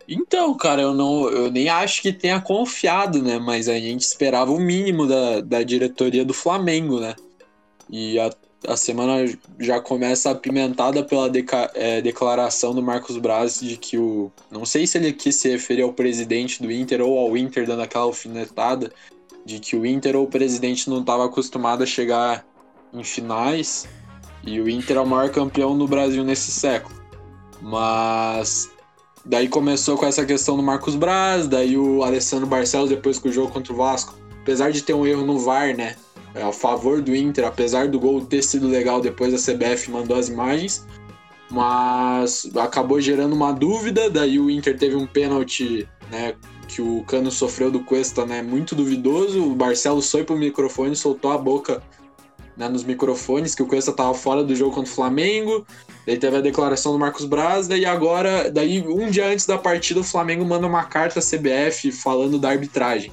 Então, cara, eu não, eu nem acho que tenha confiado, né? Mas a gente esperava o mínimo da, da diretoria do Flamengo, né? E a, a semana já começa apimentada pela deca, é, declaração do Marcos Braz de que o. Não sei se ele quis se referir ao presidente do Inter ou ao Inter dando aquela alfinetada, de que o Inter ou o presidente não estava acostumado a chegar em finais e o Inter é o maior campeão no Brasil nesse século. Mas Daí começou com essa questão do Marcos Braz, daí o Alessandro Barcelos depois com o jogo contra o Vasco. Apesar de ter um erro no VAR, né? É, a favor do Inter, apesar do gol ter sido legal depois a CBF mandou as imagens, mas acabou gerando uma dúvida, daí o Inter teve um pênalti, né, que o Cano sofreu do Cuesta, né, muito duvidoso, o Barcelos foi pro microfone, soltou a boca né, nos microfones que o Cuesta estava fora do jogo contra o Flamengo. Daí teve a declaração do Marcos Braz, daí agora, daí um dia antes da partida, o Flamengo manda uma carta à CBF falando da arbitragem.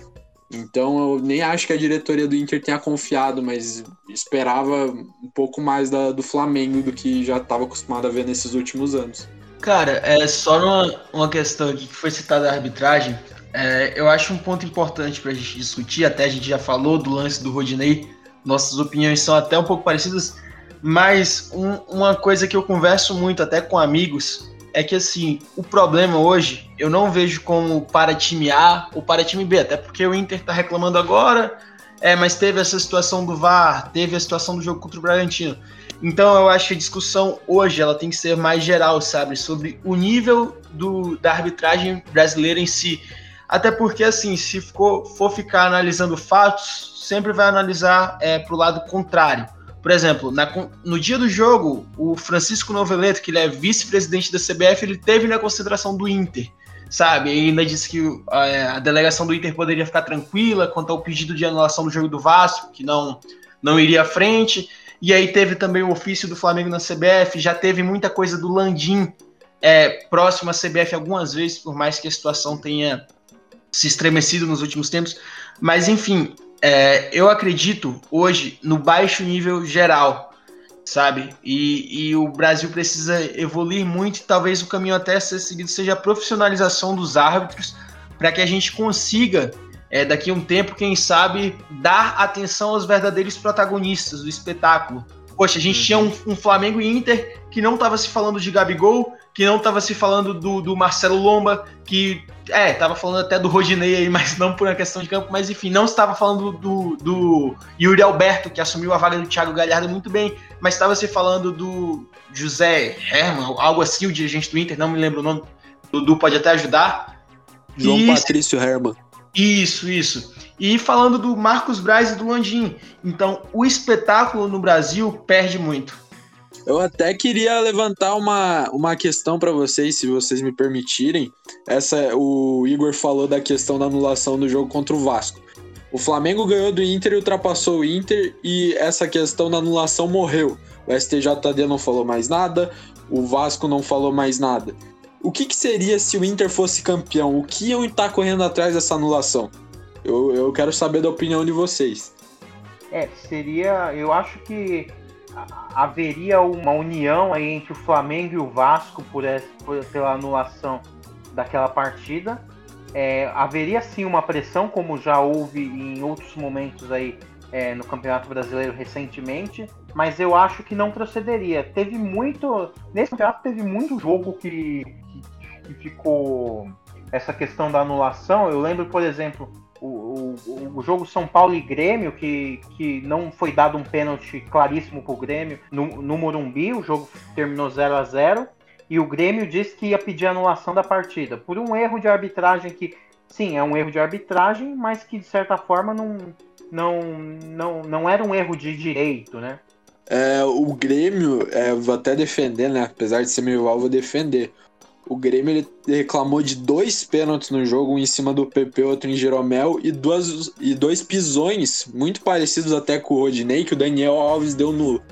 Então eu nem acho que a diretoria do Inter tenha confiado, mas esperava um pouco mais da, do Flamengo do que já estava acostumado a ver nesses últimos anos. Cara, é só uma, uma questão que foi citada a arbitragem. É, eu acho um ponto importante para a gente discutir, até a gente já falou do lance do Rodinei nossas opiniões são até um pouco parecidas, mas um, uma coisa que eu converso muito até com amigos é que assim, o problema hoje eu não vejo como para time A ou para time B, até porque o Inter está reclamando agora, é, mas teve essa situação do VAR, teve a situação do jogo contra o Bragantino. Então eu acho que a discussão hoje ela tem que ser mais geral, sabe, sobre o nível do, da arbitragem brasileira em si. Até porque assim, se for, for ficar analisando fatos, sempre vai analisar é, para o lado contrário. Por exemplo, na, no dia do jogo, o Francisco Noveleto, que ele é vice-presidente da CBF, ele teve na concentração do Inter, sabe? Ainda disse que é, a delegação do Inter poderia ficar tranquila quanto ao pedido de anulação do jogo do Vasco, que não, não iria à frente. E aí teve também o ofício do Flamengo na CBF, já teve muita coisa do Landim é, próximo à CBF algumas vezes, por mais que a situação tenha se estremecido nos últimos tempos. Mas enfim, é, eu acredito hoje no baixo nível geral, sabe? E, e, o Brasil precisa evoluir muito e talvez o caminho até ser seguido seja a profissionalização dos árbitros para que a gente consiga, é, daqui a um tempo, quem sabe, dar atenção aos verdadeiros protagonistas do espetáculo. Poxa, a gente uhum. tinha um, um Flamengo e Inter que não estava se falando de Gabigol, que não estava se falando do, do, Marcelo Lomba, que é, estava falando até do Rodinei aí, mas não por uma questão de campo, mas enfim, não estava falando do, do Yuri Alberto, que assumiu a vaga do Thiago Galhardo muito bem, mas estava se falando do José Herman, algo assim, o dirigente do Inter, não me lembro o nome, Dudu pode até ajudar. João e... Patrício Herman. Isso, isso. E falando do Marcos Braz e do Landim. Então, o espetáculo no Brasil perde muito. Eu até queria levantar uma, uma questão para vocês, se vocês me permitirem. Essa o Igor falou da questão da anulação do jogo contra o Vasco. O Flamengo ganhou do Inter e ultrapassou o Inter e essa questão da anulação morreu. O STJD não falou mais nada, o Vasco não falou mais nada. O que, que seria se o Inter fosse campeão? O que iam estar correndo atrás dessa anulação? Eu, eu quero saber da opinião de vocês. É, seria. Eu acho que haveria uma união entre o Flamengo e o Vasco por, essa, por pela anulação daquela partida. É, haveria sim uma pressão, como já houve em outros momentos aí é, no Campeonato Brasileiro recentemente, mas eu acho que não procederia. Teve muito. Nesse campeonato teve muito jogo que, que, ficou essa questão da anulação. Eu lembro, por exemplo, o, o, o, jogo São Paulo e Grêmio, que, que não foi dado um pênalti claríssimo pro Grêmio no, no Morumbi, o jogo terminou 0 a 0 e o Grêmio disse que ia pedir anulação da partida, por um erro de arbitragem que, sim, é um erro de arbitragem, mas que de certa forma não, não, não, não era um erro de direito, né? É, o Grêmio, é, vou até defender, né? Apesar de ser meio mal, vou defender. O Grêmio ele reclamou de dois pênaltis no jogo, um em cima do PP, outro em Jeromel, e, duas, e dois pisões, muito parecidos até com o Rodinei, que o Daniel Alves deu no,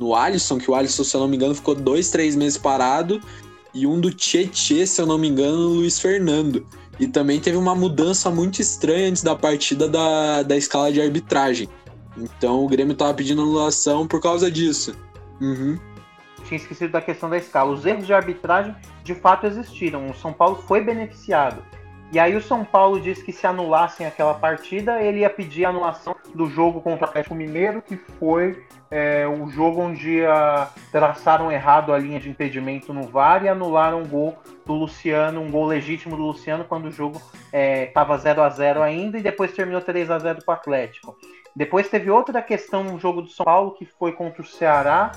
no Alisson, que o Alisson, se eu não me engano, ficou dois, três meses parado, e um do Tietê, se eu não me engano, no Luiz Fernando. E também teve uma mudança muito estranha antes da partida da, da escala de arbitragem. Então o Grêmio tava pedindo anulação por causa disso. Uhum tinha esquecido da questão da escala. Os erros de arbitragem de fato existiram. O São Paulo foi beneficiado. E aí o São Paulo disse que se anulassem aquela partida, ele ia pedir a anulação do jogo contra o Atlético Mineiro, que foi é, o jogo onde a, traçaram errado a linha de impedimento no VAR e anularam um gol do Luciano, um gol legítimo do Luciano, quando o jogo estava é, 0 a 0 ainda e depois terminou 3 a 0 para o Atlético. Depois teve outra questão no jogo do São Paulo, que foi contra o Ceará,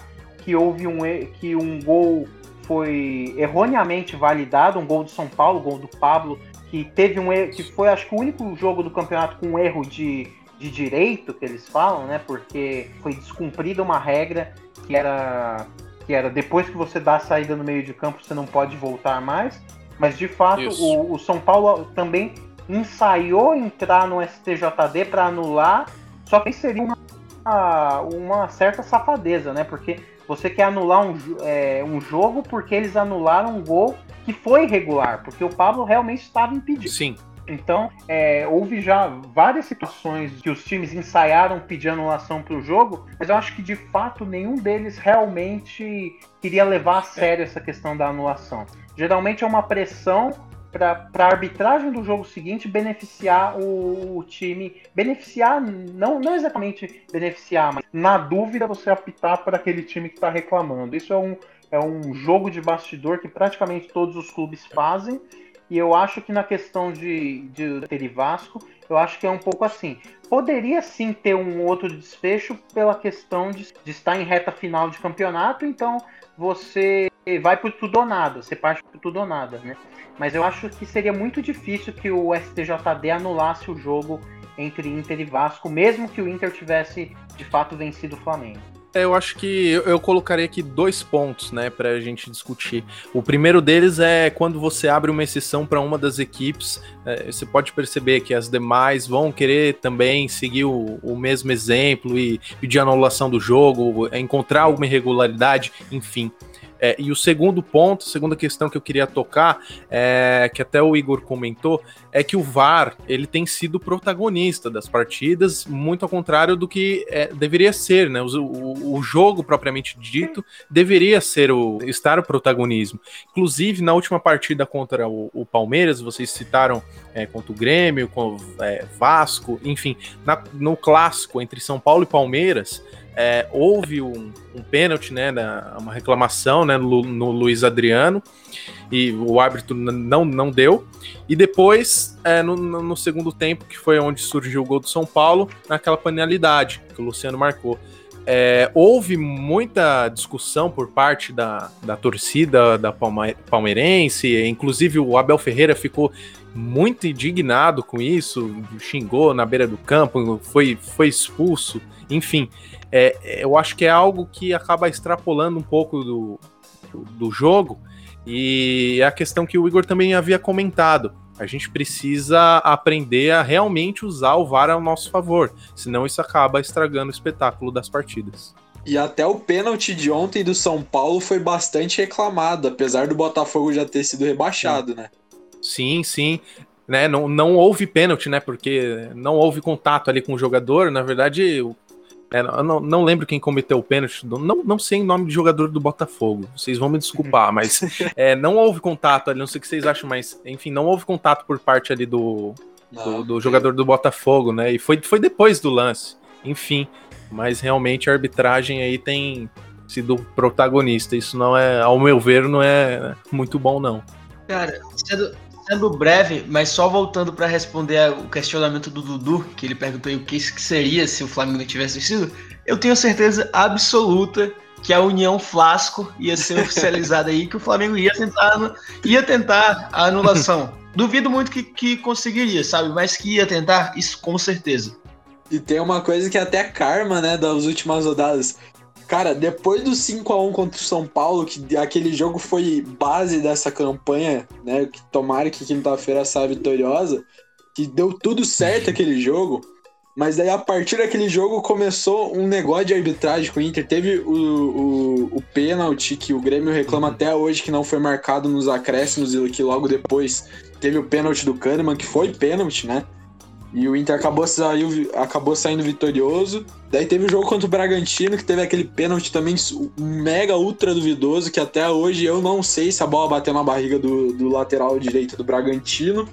que houve um, que um gol foi erroneamente validado, um gol do São Paulo, gol do Pablo, que teve um que foi acho que o único jogo do campeonato com um erro de, de direito que eles falam, né? Porque foi descumprida uma regra que era que era depois que você dá a saída no meio de campo você não pode voltar mais. Mas de fato o, o, São Paulo também ensaiou entrar no STJD para anular, só que seria uma, uma certa safadeza, né? Porque você quer anular um, é, um jogo porque eles anularam um gol que foi irregular, porque o Pablo realmente estava impedido. Sim. Então, é, houve já várias situações que os times ensaiaram pedir anulação para o jogo, mas eu acho que de fato nenhum deles realmente queria levar a sério essa questão da anulação. Geralmente é uma pressão para a arbitragem do jogo seguinte beneficiar o, o, time. Beneficiar, não, não exatamente beneficiar, mas na dúvida você apitar para aquele time que está reclamando. Isso é um, é um jogo de bastidor que praticamente todos os clubes fazem. E eu acho que na questão de, de ter Vasco, eu acho que é um pouco assim. Poderia sim ter um outro desfecho pela questão de, de estar em reta final de campeonato, então você vai por tudo ou nada, você parte por tudo ou nada, né? Mas eu acho que seria muito difícil que o STJD anulasse o jogo entre Inter e Vasco, mesmo que o Inter tivesse de fato vencido o Flamengo. É, eu acho que eu, eu colocaria aqui dois pontos, né, para a gente discutir. O primeiro deles é quando você abre uma exceção para uma das equipes, é, você pode perceber que as demais vão querer também seguir o, o mesmo exemplo e pedir anulação do jogo, encontrar alguma irregularidade, enfim. É, e o segundo ponto, segunda questão que eu queria tocar, é, que até o Igor comentou, é que o VAR ele tem sido protagonista das partidas, muito ao contrário do que é, deveria ser, né? O, o, o, jogo propriamente dito deveria ser o estar o protagonismo. Inclusive na última partida contra o, o Palmeiras, vocês citaram é, contra o Grêmio, com é, Vasco, enfim, na, no clássico entre São Paulo e Palmeiras é, houve um, um pênalti, né, na, uma reclamação né, no, no, Luiz Adriano, e o árbitro não, não deu. E depois, é, no, no, segundo tempo, que foi onde surgiu o gol do São Paulo, naquela penalidade que o Luciano marcou. É, houve muita discussão por parte da, da torcida da palmeirense, inclusive o Abel Ferreira ficou muito indignado com isso, xingou na beira do campo, foi, foi expulso, enfim é, eu acho que é algo que acaba extrapolando um pouco do, do, do jogo. E é a questão que o Igor também havia comentado. A gente precisa aprender a realmente usar o VAR ao nosso favor, senão isso acaba estragando o espetáculo das partidas. E até o pênalti de ontem do São Paulo foi bastante reclamado, apesar do Botafogo já ter sido rebaixado, sim. né? Sim, sim. Né, não, não houve pênalti, né? Porque não houve contato ali com o jogador. Na verdade, o é, não, não, lembro quem cometeu o pênalti. Não, não sei o nome de jogador do Botafogo. Vocês vão me desculpar, mas é, não houve contato ali. Não sei o que vocês acham, mas enfim, não houve contato por parte ali do, do, do, jogador do Botafogo, né? E foi, foi depois do lance. Enfim, mas realmente a arbitragem aí tem sido protagonista. Isso não é, ao meu ver, não é muito bom, não. Cara, sendo, sendo breve, mas só voltando para responder o questionamento do Dudu, que ele perguntou o que seria se o Flamengo não tivesse vencido, eu tenho certeza absoluta que a União Flasco ia ser oficializada aí, que o Flamengo ia tentar, ia tentar a anulação. Duvido muito que, que conseguiria, sabe? Mas que ia tentar, isso com certeza. E tem uma coisa que é até karma, né, das últimas rodadas. Cara, depois do 5 a 1 contra o São Paulo, que aquele jogo foi base dessa campanha, né? Que tomara que quinta-feira saia vitoriosa, que deu tudo certo aquele jogo. Mas daí, a partir daquele jogo, começou um negócio de arbitragem com o Inter. Teve o, o, o pênalti que o Grêmio reclama até hoje que não foi marcado nos acréscimos e que logo depois teve o pênalti do Kahneman, que foi pênalti, né? E o Inter acabou, saiu, acabou saindo vitorioso. Daí teve o jogo contra o Bragantino, que teve aquele pênalti também mega ultra duvidoso, que até hoje eu não sei se a bola bateu na barriga do, do lateral direito do Bragantino.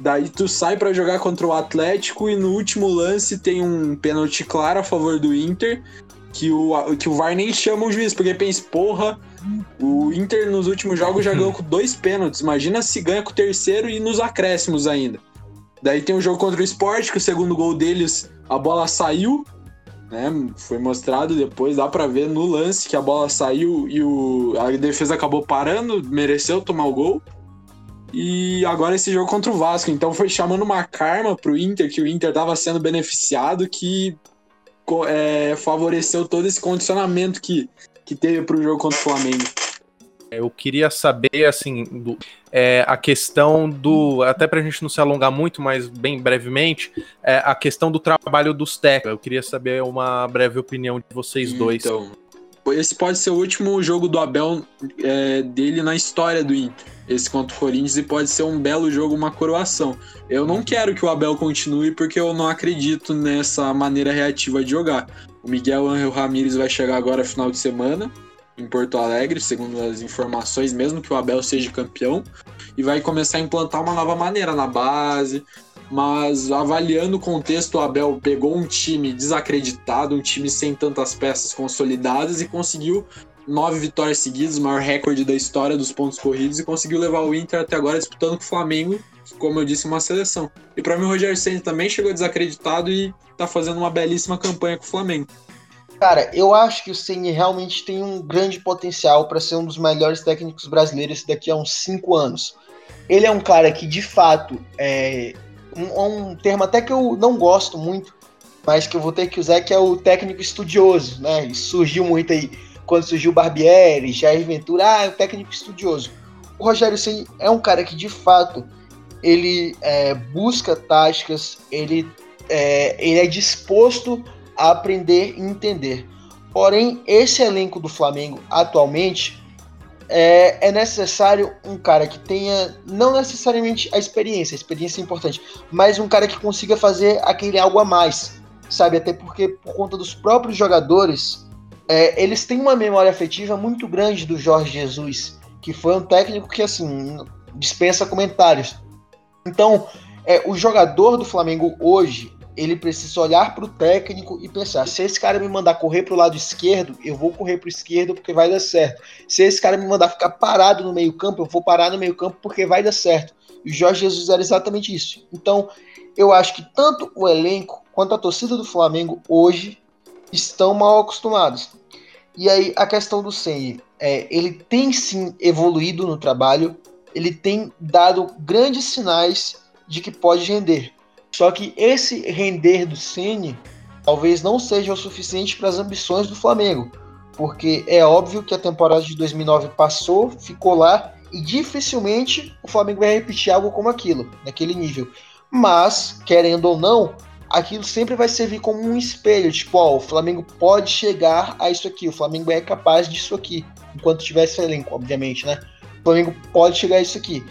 Daí tu sai para jogar contra o Atlético e no último lance tem um pênalti claro a favor do Inter, que o, que o VAR nem chama o juiz, porque pensa, porra, o Inter nos últimos jogos já ganhou com dois pênaltis. Imagina se ganha com o terceiro e nos acréscimos ainda. Daí tem um jogo contra o Sport, que o segundo gol deles, a bola saiu, né? Foi mostrado depois, dá para ver no lance que a bola saiu e o, a defesa acabou parando, mereceu tomar o gol. E agora esse jogo contra o Vasco, então foi chamando uma karma pro Inter, que o Inter tava sendo beneficiado, que é, favoreceu todo esse condicionamento que, que teve pro jogo contra o Flamengo. Eu queria saber, assim, do, é, a questão do. Até para a gente não se alongar muito, mas bem brevemente, é, a questão do trabalho dos técnicos. Eu queria saber uma breve opinião de vocês dois. Então, esse pode ser o último jogo do Abel é, dele na história do Inter. Esse contra o Corinthians e pode ser um belo jogo, uma coroação. Eu não quero que o Abel continue porque eu não acredito nessa maneira reativa de jogar. O Miguel Angel Ramírez vai chegar agora final de semana em Porto Alegre, segundo as informações, mesmo que o Abel seja campeão, e vai começar a implantar uma nova maneira na base. Mas avaliando o contexto, o Abel pegou um time desacreditado, um time sem tantas peças consolidadas e conseguiu nove vitórias seguidas, o maior recorde da história dos pontos corridos, e conseguiu levar o Inter até agora disputando com o Flamengo, como eu disse, uma seleção. E para mim o Roger Senna também chegou desacreditado e tá fazendo uma belíssima campanha com o Flamengo. Cara, eu acho que o Ceni realmente tem um grande potencial para ser um dos melhores técnicos brasileiros daqui a uns cinco anos. Ele é um cara que, de fato, é um, um termo até que eu não gosto muito, mas que eu vou ter que usar, que é o técnico estudioso, né? Surgiu muito aí quando surgiu o Barbieri, Jair Ventura, ah, é o técnico estudioso. O Rogério Ceni é um cara que, de fato, ele é, busca táticas, ele é, ele é disposto a aprender e entender. Porém, esse elenco do Flamengo atualmente é, é, necessário um cara que tenha, não necessariamente a experiência, a experiência é importante, mas um cara que consiga fazer aquele algo a mais, sabe? Até porque, por conta dos próprios jogadores, é, eles têm uma memória afetiva muito grande do Jorge Jesus, que foi um técnico que, assim, dispensa comentários. Então, é, o jogador do Flamengo hoje, ele precisa olhar para o técnico e pensar: se esse cara me mandar correr para o lado esquerdo, eu vou correr para o esquerdo porque vai dar certo. Se esse cara me mandar ficar parado no meio-campo, eu vou parar no meio-campo porque vai dar certo. E o Jorge Jesus era exatamente isso. Então, eu acho que tanto o elenco quanto a torcida do Flamengo hoje estão mal acostumados. E aí, a questão do Senni, é, ele tem sim evoluído no trabalho, ele tem dado grandes sinais de que pode render. Só que esse render do Ceni talvez não seja o suficiente para as ambições do Flamengo, porque é óbvio que a temporada de 2009 passou, ficou lá e dificilmente o Flamengo vai repetir algo como aquilo, naquele nível. Mas, querendo ou não, aquilo sempre vai servir como um espelho, tipo, ó, o Flamengo pode chegar a isso aqui, o Flamengo é capaz disso aqui, enquanto tivesse elenco, obviamente, né? O Flamengo pode chegar a isso aqui.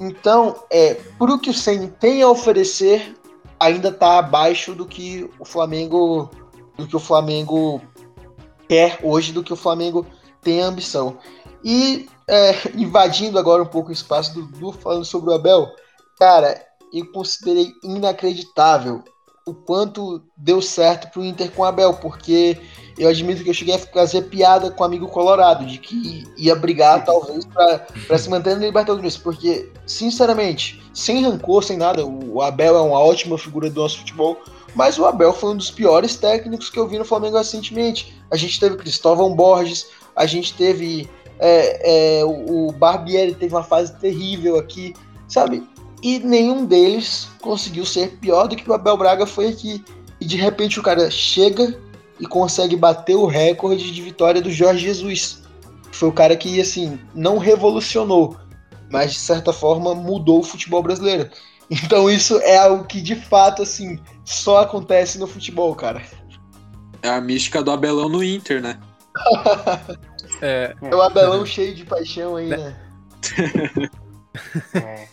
Então, é, por o que o Ceni tem a oferecer, ainda está abaixo do que o Flamengo do que o Flamengo quer hoje, do que o Flamengo tem a ambição. E é, invadindo agora um pouco o espaço do Du falando sobre o Abel, cara, eu considerei inacreditável o quanto deu certo pro Inter com o Abel, porque eu admito que eu cheguei a fazer piada com o amigo Colorado, de que ia brigar talvez para se manter na Libertadores, porque, sinceramente, sem rancor, sem nada, o Abel é uma ótima figura do nosso futebol, mas o Abel foi um dos piores técnicos que eu vi no Flamengo recentemente. A gente teve Cristóvão Borges, a gente teve é, é, o Barbieri teve uma fase terrível aqui, sabe? E nenhum deles conseguiu ser pior do que o Abel Braga foi aqui. E de repente o cara chega e consegue bater o recorde de vitória do Jorge Jesus. Foi o cara que, assim, não revolucionou, mas de certa forma mudou o futebol brasileiro. Então isso é algo que de fato, assim, só acontece no futebol, cara. É a mística do Abelão no Inter, né? é, é o Abelão cheio de paixão aí, né? É.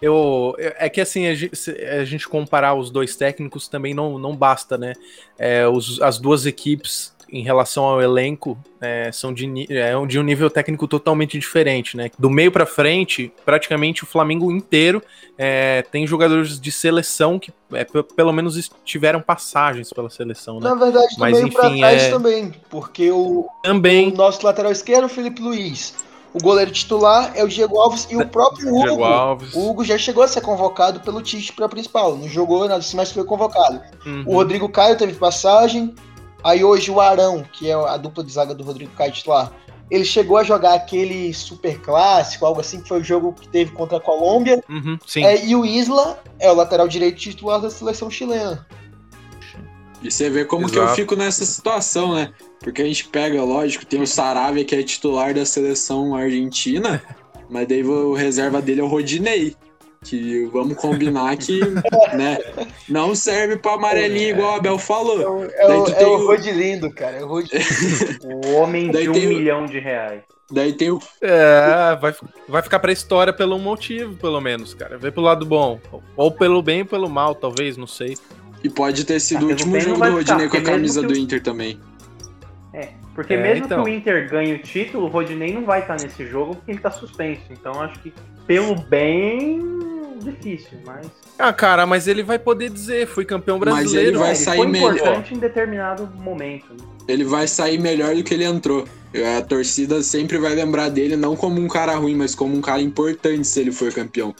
Eu, é que assim, a gente, a gente, comparar os dois técnicos também não, não basta, né? É, os, as duas equipes em relação ao elenco é, são de, é, de um nível técnico totalmente diferente, né? Do meio para frente, praticamente o Flamengo inteiro é, tem jogadores de seleção que é, pelo menos tiveram passagens pela seleção, né? Na verdade, do Mas, meio enfim, pra trás é também, porque o, também. o nosso lateral esquerdo, o Felipe Luiz, o goleiro titular é o Diego Alves e o próprio Hugo. Diego Alves. O Hugo já chegou a ser convocado pelo Tite para principal. Não jogou nada assim, mas foi convocado. Uhum. O Rodrigo Caio teve passagem. Aí hoje o Arão, que é a dupla de zaga do Rodrigo Caio titular, ele chegou a jogar aquele super clássico, algo assim, que foi o jogo que teve contra a Colômbia. Uhum, é, e o Isla é o lateral direito titular da seleção chilena. E você vê como Exato. que eu fico nessa situação, né? Porque a gente pega, lógico, tem o Saravia, que é titular da seleção argentina, mas daí o reserva dele é o Rodinei. Que vamos combinar que né, não serve pra amarelinho, igual o Abel falou. É, o, é o Rodilindo, cara. É o, o homem daí de um milhão de reais. Daí tem o. É, vai, vai ficar pra história pelo motivo, pelo menos, cara. Vê pro lado bom. Ou pelo bem ou pelo mal, talvez, não sei. E pode ter sido ah, o último jogo do Rodinei com a camisa do Inter também. É, porque é, mesmo então. que o Inter ganhe o título, o Rodinei não vai estar nesse jogo porque ele tá suspenso. Então acho que pelo bem difícil, mas. Ah, cara, mas ele vai poder dizer, fui campeão brasileiro. Mas ele vai é, sair ele foi importante em determinado momento. Né? Ele vai sair melhor do que ele entrou. A torcida sempre vai lembrar dele não como um cara ruim, mas como um cara importante se ele for campeão.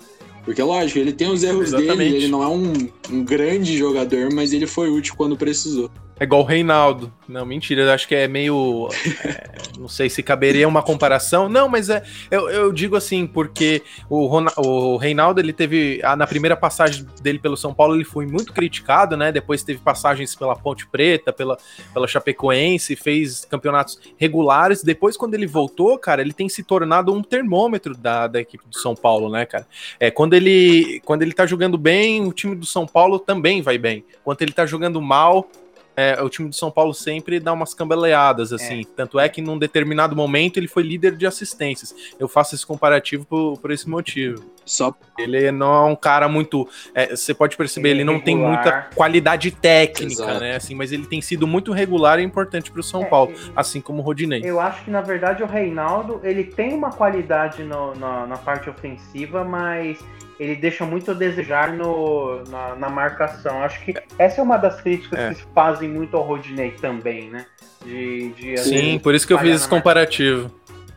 Porque, lógico, ele tem os erros Exatamente. dele, ele não é um, um grande jogador, mas ele foi útil quando precisou. É igual o Reinaldo. Não, mentira, eu acho que é meio. É, não sei se caberia uma comparação. Não, mas é, eu, eu digo assim, porque o, o Reinaldo, ele teve. Na primeira passagem dele pelo São Paulo, ele foi muito criticado, né? Depois teve passagens pela Ponte Preta, pela, pela Chapecoense, fez campeonatos regulares. Depois, quando ele voltou, cara, ele tem se tornado um termômetro da, da equipe do São Paulo, né, cara? É, quando ele, quando ele tá jogando bem, o time do São Paulo também vai bem. Quando ele tá jogando mal, é, o time do São Paulo sempre dá umas cambaleadas, assim. É. Tanto é que num determinado momento ele foi líder de assistências. Eu faço esse comparativo por, por esse motivo. Só ele não é um cara muito. É, você pode perceber, ele, ele não tem muita qualidade técnica, Exato. né? Assim, mas ele tem sido muito regular e importante para o São é, Paulo, assim como o Rodinei. Eu acho que na verdade o Reinaldo ele tem uma qualidade no, na, na parte ofensiva, mas ele deixa muito a desejar no, na, na marcação. Acho que essa é uma das críticas é. que se fazem muito ao Rodinei também, né? De, de Sim, por isso que eu fiz esse comparativo.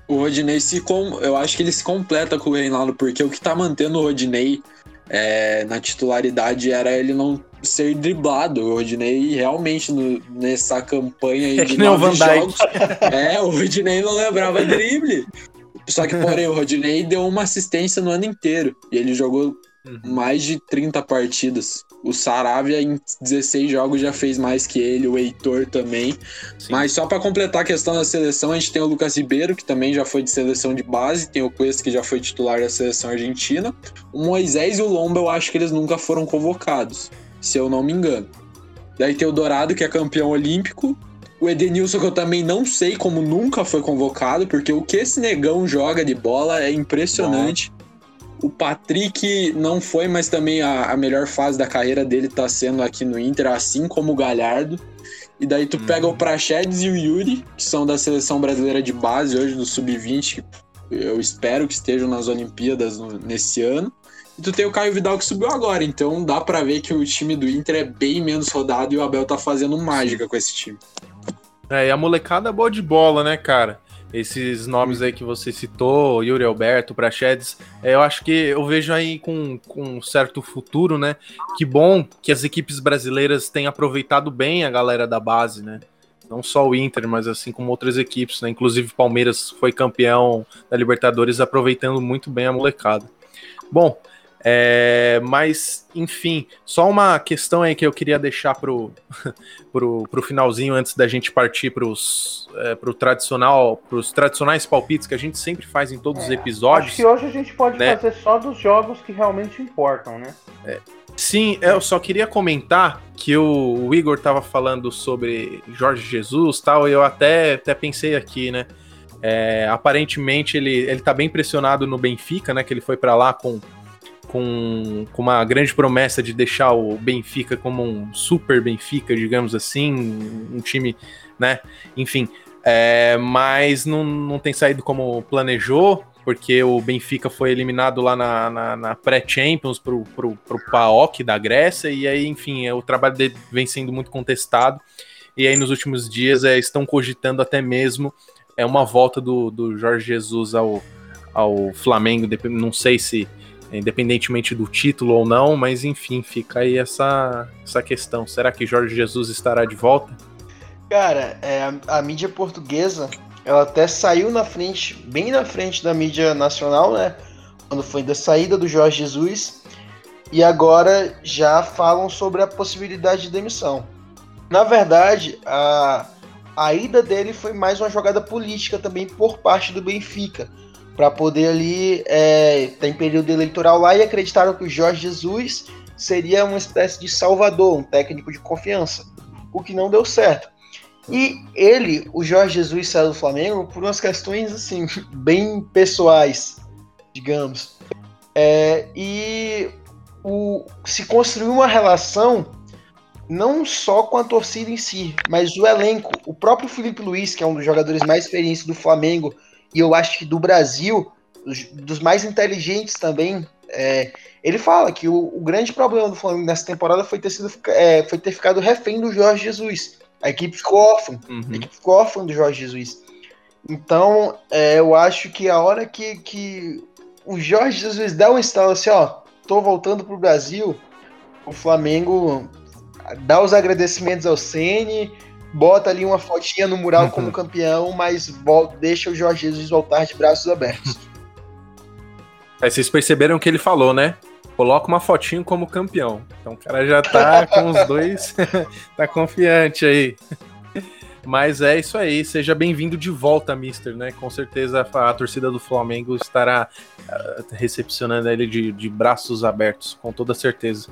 O Rodinei se com... eu acho que ele se completa com o Reinaldo, porque o que tá mantendo o Rodinei é, na titularidade era ele não ser driblado. O Rodinei realmente no, nessa campanha aí é de nove jogos. é, o Rodinei não lembrava drible. Só que, porém, o Rodinei deu uma assistência no ano inteiro. E ele jogou uhum. mais de 30 partidas. O Saravia, em 16 jogos, já fez mais que ele, o Heitor também. Sim. Mas só para completar a questão da seleção, a gente tem o Lucas Ribeiro, que também já foi de seleção de base, tem o Cuesta, que já foi titular da seleção argentina. O Moisés e o Lomba, eu acho que eles nunca foram convocados, se eu não me engano. Daí tem o Dourado, que é campeão olímpico, o Edenilson, que eu também não sei como nunca foi convocado, porque o que esse negão joga de bola é impressionante. Bom. O Patrick não foi, mas também a, a, melhor fase da carreira dele tá sendo aqui no Inter, assim como o Galhardo. E daí tu pega o uhum. Prachedes e o Yuri, que são da seleção brasileira de base hoje, do Sub-20, que eu espero que estejam nas Olimpíadas no, nesse ano. E tu tem o Caio Vidal que subiu agora, então dá para ver que o time do Inter é bem menos rodado e o Abel tá fazendo mágica com esse time. É, e a molecada é boa de bola, né, cara? Esses nomes aí que você citou, Yuri Alberto, Prachedes, é, eu acho que eu vejo aí com, com um certo futuro, né? Que bom que as equipes brasileiras têm aproveitado bem a galera da base, né? Não só o Inter, mas assim como outras equipes, né? Inclusive Palmeiras foi campeão da Libertadores, aproveitando muito bem a molecada. Bom, É, mas, enfim, só uma questão aí que eu queria deixar pro, pro, pro finalzinho antes da gente partir pros, é, pro tradicional, pros tradicionais palpites que a gente sempre faz em todos os episódios. Acho que hoje a gente pode né? fazer só dos jogos que realmente importam, né? Sim, eu só queria comentar que o, Igor tava falando sobre Jorge Jesus tal, e eu até, até pensei aqui, né? É, aparentemente ele, ele tá bem pressionado no Benfica, né? Que ele foi para lá com, com, com uma grande promessa de deixar o Benfica como um super Benfica, digamos assim, um time, né? Enfim, é, mas não, não tem saído como planejou, porque o Benfica foi eliminado lá na, na, na pré-Champions pro, pro, pro PAOK da Grécia, e aí, enfim, o trabalho dele vem sendo muito contestado, e aí nos últimos dias é, estão cogitando até mesmo é uma volta do, do Jorge Jesus ao, ao Flamengo, não sei se independentemente do título ou não, mas enfim, fica aí essa, essa questão. Será que Jorge Jesus estará de volta? Cara, é, a, a mídia portuguesa, ela até saiu na frente, bem na frente da mídia nacional, né? Quando foi da saída do Jorge Jesus. E agora já falam sobre a possibilidade de demissão. Na verdade, a, a ida dele foi mais uma jogada política também por parte do Benfica. Para poder ali, é, tá em período eleitoral lá e acreditaram que o Jorge Jesus seria uma espécie de salvador, um técnico de confiança. O que não deu certo. E ele, o Jorge Jesus, saiu do Flamengo por umas questões assim, bem pessoais, digamos. É, e o, se construiu uma relação não só com a torcida em si, mas o elenco. O próprio Felipe Luiz, que é um dos jogadores mais experientes do Flamengo, e eu acho que do Brasil, dos, mais inteligentes também, é, ele fala que o, o, grande problema do Flamengo nessa temporada foi ter, sido, é, foi ter ficado refém do Jorge Jesus. A equipe ficou órfã. Uhum. A equipe ficou órfã do Jorge Jesus. Então, é, eu acho que a hora que, que o Jorge Jesus dá um estalo assim, ó, tô voltando pro Brasil, o Flamengo dá os agradecimentos ao Ceni, bota ali uma fotinha no mural como campeão, mas volta, deixa o Jorge Jesus voltar de braços abertos. Aí vocês perceberam que ele falou, né? Coloca uma fotinho como campeão. Então o cara já tá com os dois, tá confiante aí. Mas é isso aí, seja bem-vindo de volta, Mister, né? Com certeza a, a torcida do Flamengo estará uh, recepcionando ele de, de braços abertos, com toda certeza.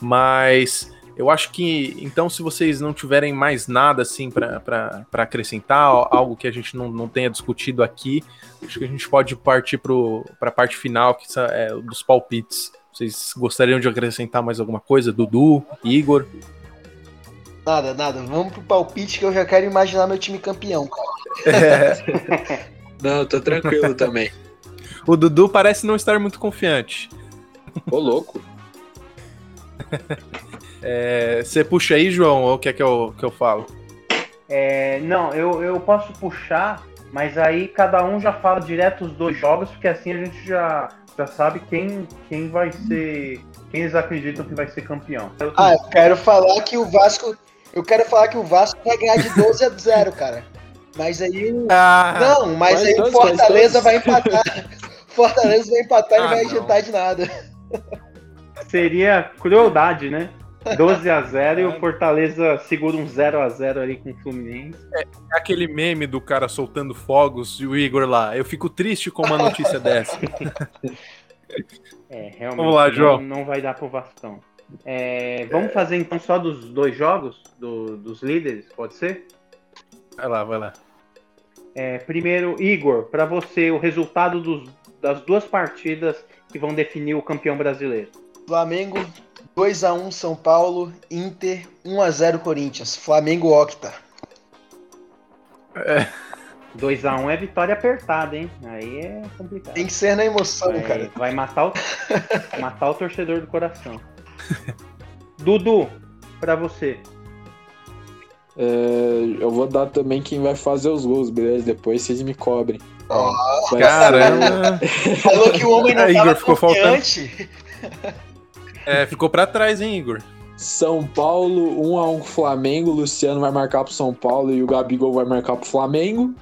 Mas eu acho que, então, se vocês não tiverem mais nada assim para acrescentar, algo que a gente não, não tenha discutido aqui, acho que a gente pode partir para a parte final, que é dos palpites. Vocês gostariam de acrescentar mais alguma coisa? Dudu, Igor? Nada, nada. Vamos pro palpite que eu já quero imaginar meu time campeão, cara. É. não, tô tranquilo também. O Dudu parece não estar muito confiante. Ô, louco. É, você puxa aí, João, ou quer que eu, que eu falo? É, não, eu, eu posso puxar, mas aí cada um já fala direto os dois jogos, porque assim a gente já, já sabe quem, quem vai ser. Quem eles acreditam que vai ser campeão. Eu ah, eu quero falar que o Vasco. Eu quero falar que o Vasco vai ganhar de 12 a 0, cara. Mas aí. Ah, não, mas aí o Fortaleza vai empatar. Fortaleza vai empatar e ah, vai não. adiantar de nada. Seria crueldade, né? 12 a 0 e o Fortaleza segura um 0 a 0 ali com o Fluminense. É, aquele meme do cara soltando fogos e o Igor lá. Eu fico triste com uma notícia dessa. É, realmente vamos lá, João. Não, não vai dar pro Vascão. É, vamos fazer então só dos dois jogos do, dos líderes, pode ser? Vai lá, vai lá. É, primeiro, Igor, para você, o resultado dos, das duas partidas que vão definir o campeão brasileiro. Flamengo 2x1 São Paulo, Inter 1x0 Corinthians, Flamengo Octa. É. 2x1 é vitória apertada, hein? Aí é complicado. Tem que ser na emoção, vai, cara. Vai matar o, matar o torcedor do coração. Dudu, pra você. É, eu vou dar também quem vai fazer os gols, beleza? Depois vocês me cobrem. Oh, caramba! Falou que o homem não Igor, ficou confiante. faltando. É, ficou pra trás, hein, Igor? São Paulo, 1x1 com o Flamengo. O Luciano vai marcar pro São Paulo e o Gabigol vai marcar pro Flamengo.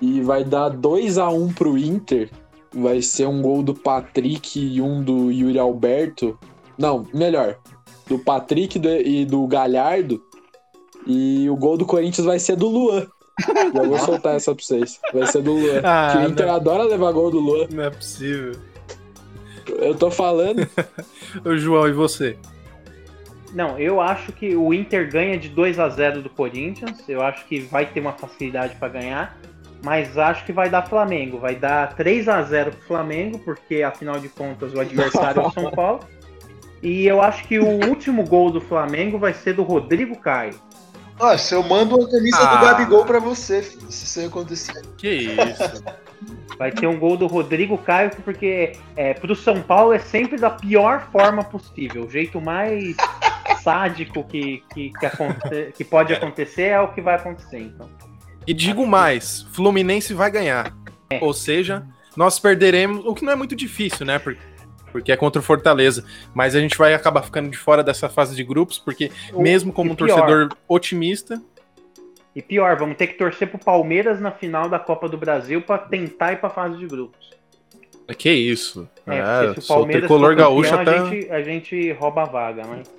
E vai dar 2x1 pro Inter. vai ser um gol do Patrick e um do Yuri Alberto. Não, melhor. Do Patrick do- e do Galhardo. E o gol do Corinthians vai ser do Luan. Já vou soltar essa pra vocês. Vai ser do Luan. Ah, que o Inter não. adora levar gol do Luan. Não é possível. Eu tô falando. Ô, João, e você? Não, eu acho que o Inter ganha de 2 a 0 do Corinthians. Eu acho que vai ter uma facilidade para ganhar. Mas acho que vai dar Flamengo. Vai dar 3 a 0 pro Flamengo, porque afinal de contas o adversário é o São Paulo. E eu acho que o último gol do Flamengo vai ser do Rodrigo Caio. Nossa, eu mando uma camisa Ah. do Gabigol pra você, filho, se isso acontecer. Que isso? Vai ter um gol do Rodrigo Caio, porque é, pro São Paulo é sempre da pior forma possível. O jeito mais sádico que, que, que, aconte- que pode acontecer é o que vai acontecer. Então. E digo mais, Fluminense vai ganhar. Ou seja, nós perderemos, o que não é muito difícil, né? Por- Porque é contra o Fortaleza. Mas a gente vai acabar ficando de fora dessa fase de grupos, porque O- mesmo como um pior, torcedor otimista, E pior, vamos ter que torcer pro Palmeiras na final da Copa do Brasil pra tentar ir pra fase de grupos. que isso. É, Ah, se o sou Palmeiras tricolor for campeão, gaúcho a, tá. gente, a gente rouba a vaga, mas.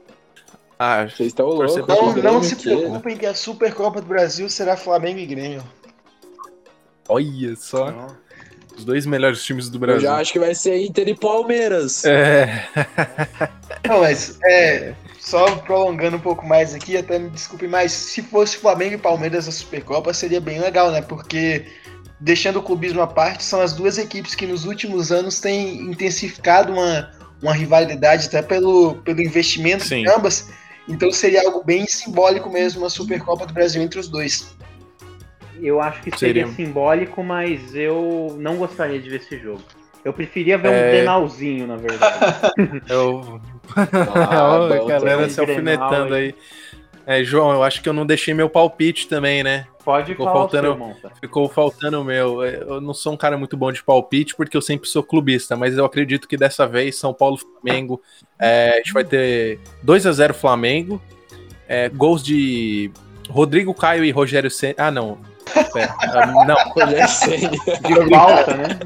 Ah, Vocês estão loucos. Torcedor Não, não se preocupem que a Supercopa do Brasil será Flamengo e Grêmio. olha só. Os dois melhores times do Eu Brasil. já acho que vai ser Inter e Palmeiras. É. Não, mas é, só prolongando um pouco mais aqui, até me desculpe, mas se fosse Flamengo e Palmeiras na Supercopa seria bem legal, né? Porque, deixando o clubismo à parte, são as duas equipes que nos últimos anos têm intensificado uma, uma rivalidade, até pelo, pelo investimento Sim. de ambas. Então seria algo bem simbólico mesmo, uma Supercopa do Brasil entre os dois. Eu acho que seria, Seria. simbólico, mas eu não gostaria de ver esse jogo. Eu preferia ver um É. Grenalzinho, na verdade. Eu... Ah, a galera tem se alfinetando aí. aí. É, João, eu acho que eu não deixei meu palpite também, né? Pode Ficou falar faltando- o seu, Monta. Ficou faltando o meu. Eu não sou um cara muito bom de palpite, porque eu sempre sou clubista, mas eu acredito que dessa vez São Paulo Flamengo. é, a gente vai ter 2 a 0 Flamengo. é, gols de Rodrigo Caio e Rogério Senna. Ah, não. Ah, não, Ceni. De falta, né?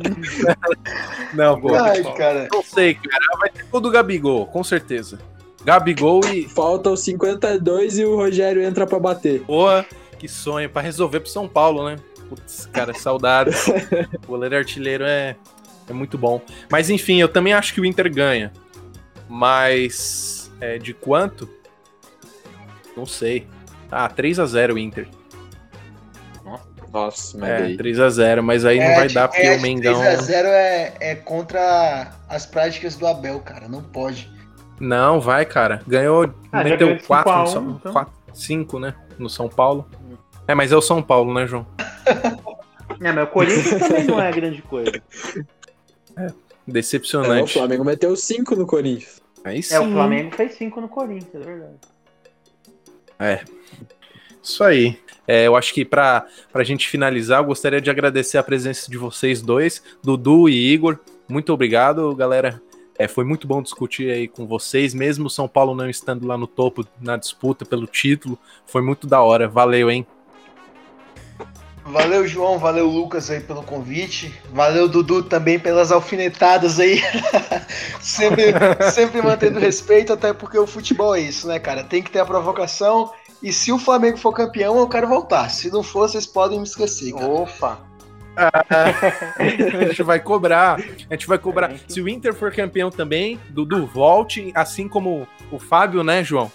não, pô. Ai, cara. Não sei, cara. Vai ter gol do Gabigol, com certeza. Gabigol e. Falta os 52 e o Rogério entra pra bater. Boa, que sonho pra resolver pro São Paulo, né? Putz, cara, saudades. o goleiro artilheiro é, é muito bom. Mas enfim, eu também acho que o Inter ganha. Mas é, de quanto? Não sei. Ah, 3 a 0 o Inter. Nossa, mas É, daí. 3 a 0 mas aí não vai dar porque o Mengão. 3x0 é, é contra as práticas do Abel, cara. Não pode. Não, vai, cara. Ganhou, Ah, meteu ganhou de 4 5 a no 1, São então. 4, 5, né? No São Paulo. É, mas é o São Paulo, né, João? É, mas o Corinthians também não é grande coisa. É, o Decepcionante. Flamengo meteu 5 no Corinthians. Aí sim. É, o Flamengo fez 5 no Corinthians, é verdade. Isso aí. É, eu acho que pra, pra gente finalizar, eu gostaria de agradecer a presença de vocês dois, Dudu e Igor. Muito obrigado, galera. É, foi muito bom discutir aí com vocês, mesmo São Paulo não estando lá no topo na disputa pelo título. Foi muito da hora. Valeu, hein? Valeu, João. Valeu, Lucas, aí pelo convite. Valeu, Dudu, também pelas alfinetadas aí. sempre, sempre mantendo respeito, até porque o futebol é isso, né, cara? Tem que ter a provocação. E se o Flamengo for campeão, eu quero voltar. Se não for, vocês podem me esquecer, cara. Opa! a gente vai cobrar. A gente vai cobrar. Se o Inter for campeão também, Dudu volte, assim como o Fábio, né, João?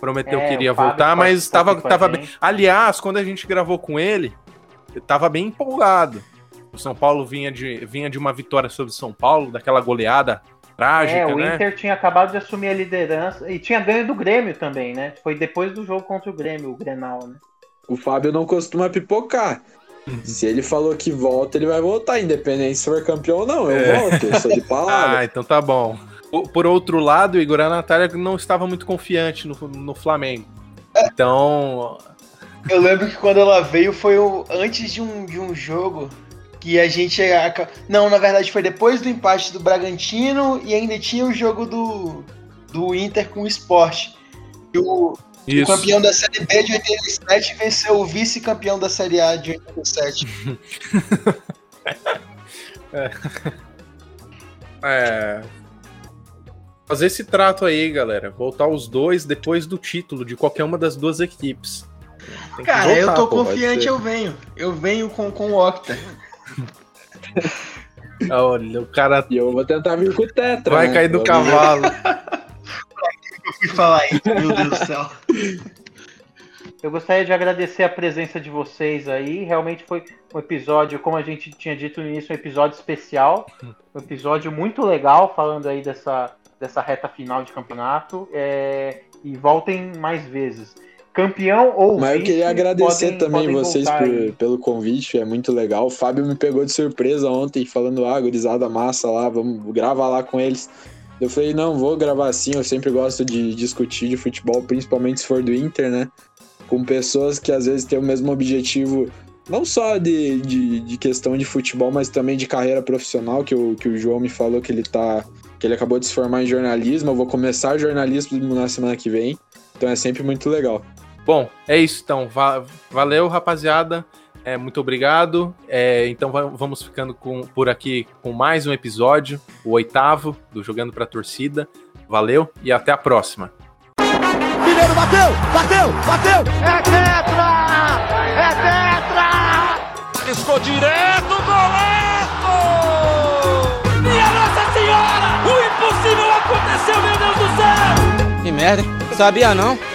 Prometeu É, que iria voltar, mas participou tava, bem. Aliás, quando a gente gravou com ele, eu tava bem empolgado. O São Paulo vinha de, vinha de uma vitória sobre o São Paulo, daquela goleada trágica, É, o né? Inter tinha acabado de assumir a liderança e tinha ganho do Grêmio também, né? Foi depois do jogo contra o Grêmio, o Grenal, né? O Fábio não costuma pipocar. Se ele falou que volta, ele vai voltar, independente se for campeão ou não. Eu É. volto, eu sou de palavra. Ah, então tá bom. Por, outro lado, o Igor a Natália não estava muito confiante no, no Flamengo. Então, Eu lembro que quando ela veio foi o- antes de um, de um jogo que a gente. Não, na verdade foi depois do empate do Bragantino e ainda tinha o jogo do, do Inter com o Sport. O, o campeão da Série B de 87 venceu o vice-campeão da Série A de 87. É. Fazer esse trato aí, galera. Voltar os dois depois do título de qualquer uma das duas equipes. Cara, voltar, eu tô pô, confiante, eu venho. Eu venho com, com o Octa. Olha, o cara. E eu vou tentar vir com o Tetra. Vai né? cair do cavalo. eu fui falar isso, meu Deus do céu. Eu gostaria de agradecer a presença de vocês aí. Realmente foi um episódio, como a gente tinha dito no início, um episódio especial. Um episódio muito legal, falando aí dessa, dessa reta final de campeonato. É, e voltem mais vezes. Campeão ou Mas eu queria agradecer podem, também podem vocês por, pelo convite, é muito legal. O Fábio me pegou de surpresa ontem, falando, ah, gurizada massa lá, vamos gravar lá com eles. Eu falei, não, vou gravar assim, eu sempre gosto de discutir de futebol, principalmente se for do Inter, né? Com pessoas que às vezes têm o mesmo objetivo, não só de, de, de questão de futebol, mas também de carreira profissional, que o, que o João me falou que ele tá. que ele acabou de se formar em jornalismo. Eu vou começar jornalismo na semana que vem. Então é sempre muito legal. Bom, é isso então. Va valeu, rapaziada. É, muito obrigado. É, então vamos ficando com, por aqui com mais um episódio, o oitavo do Jogando pra Torcida. Valeu e até a próxima. Mineiro bateu, bateu, bateu! É tetra! É tetra! Estou direto, golaço! Minha Nossa Senhora! O impossível aconteceu, meu Deus do céu! Que merda, sabia não?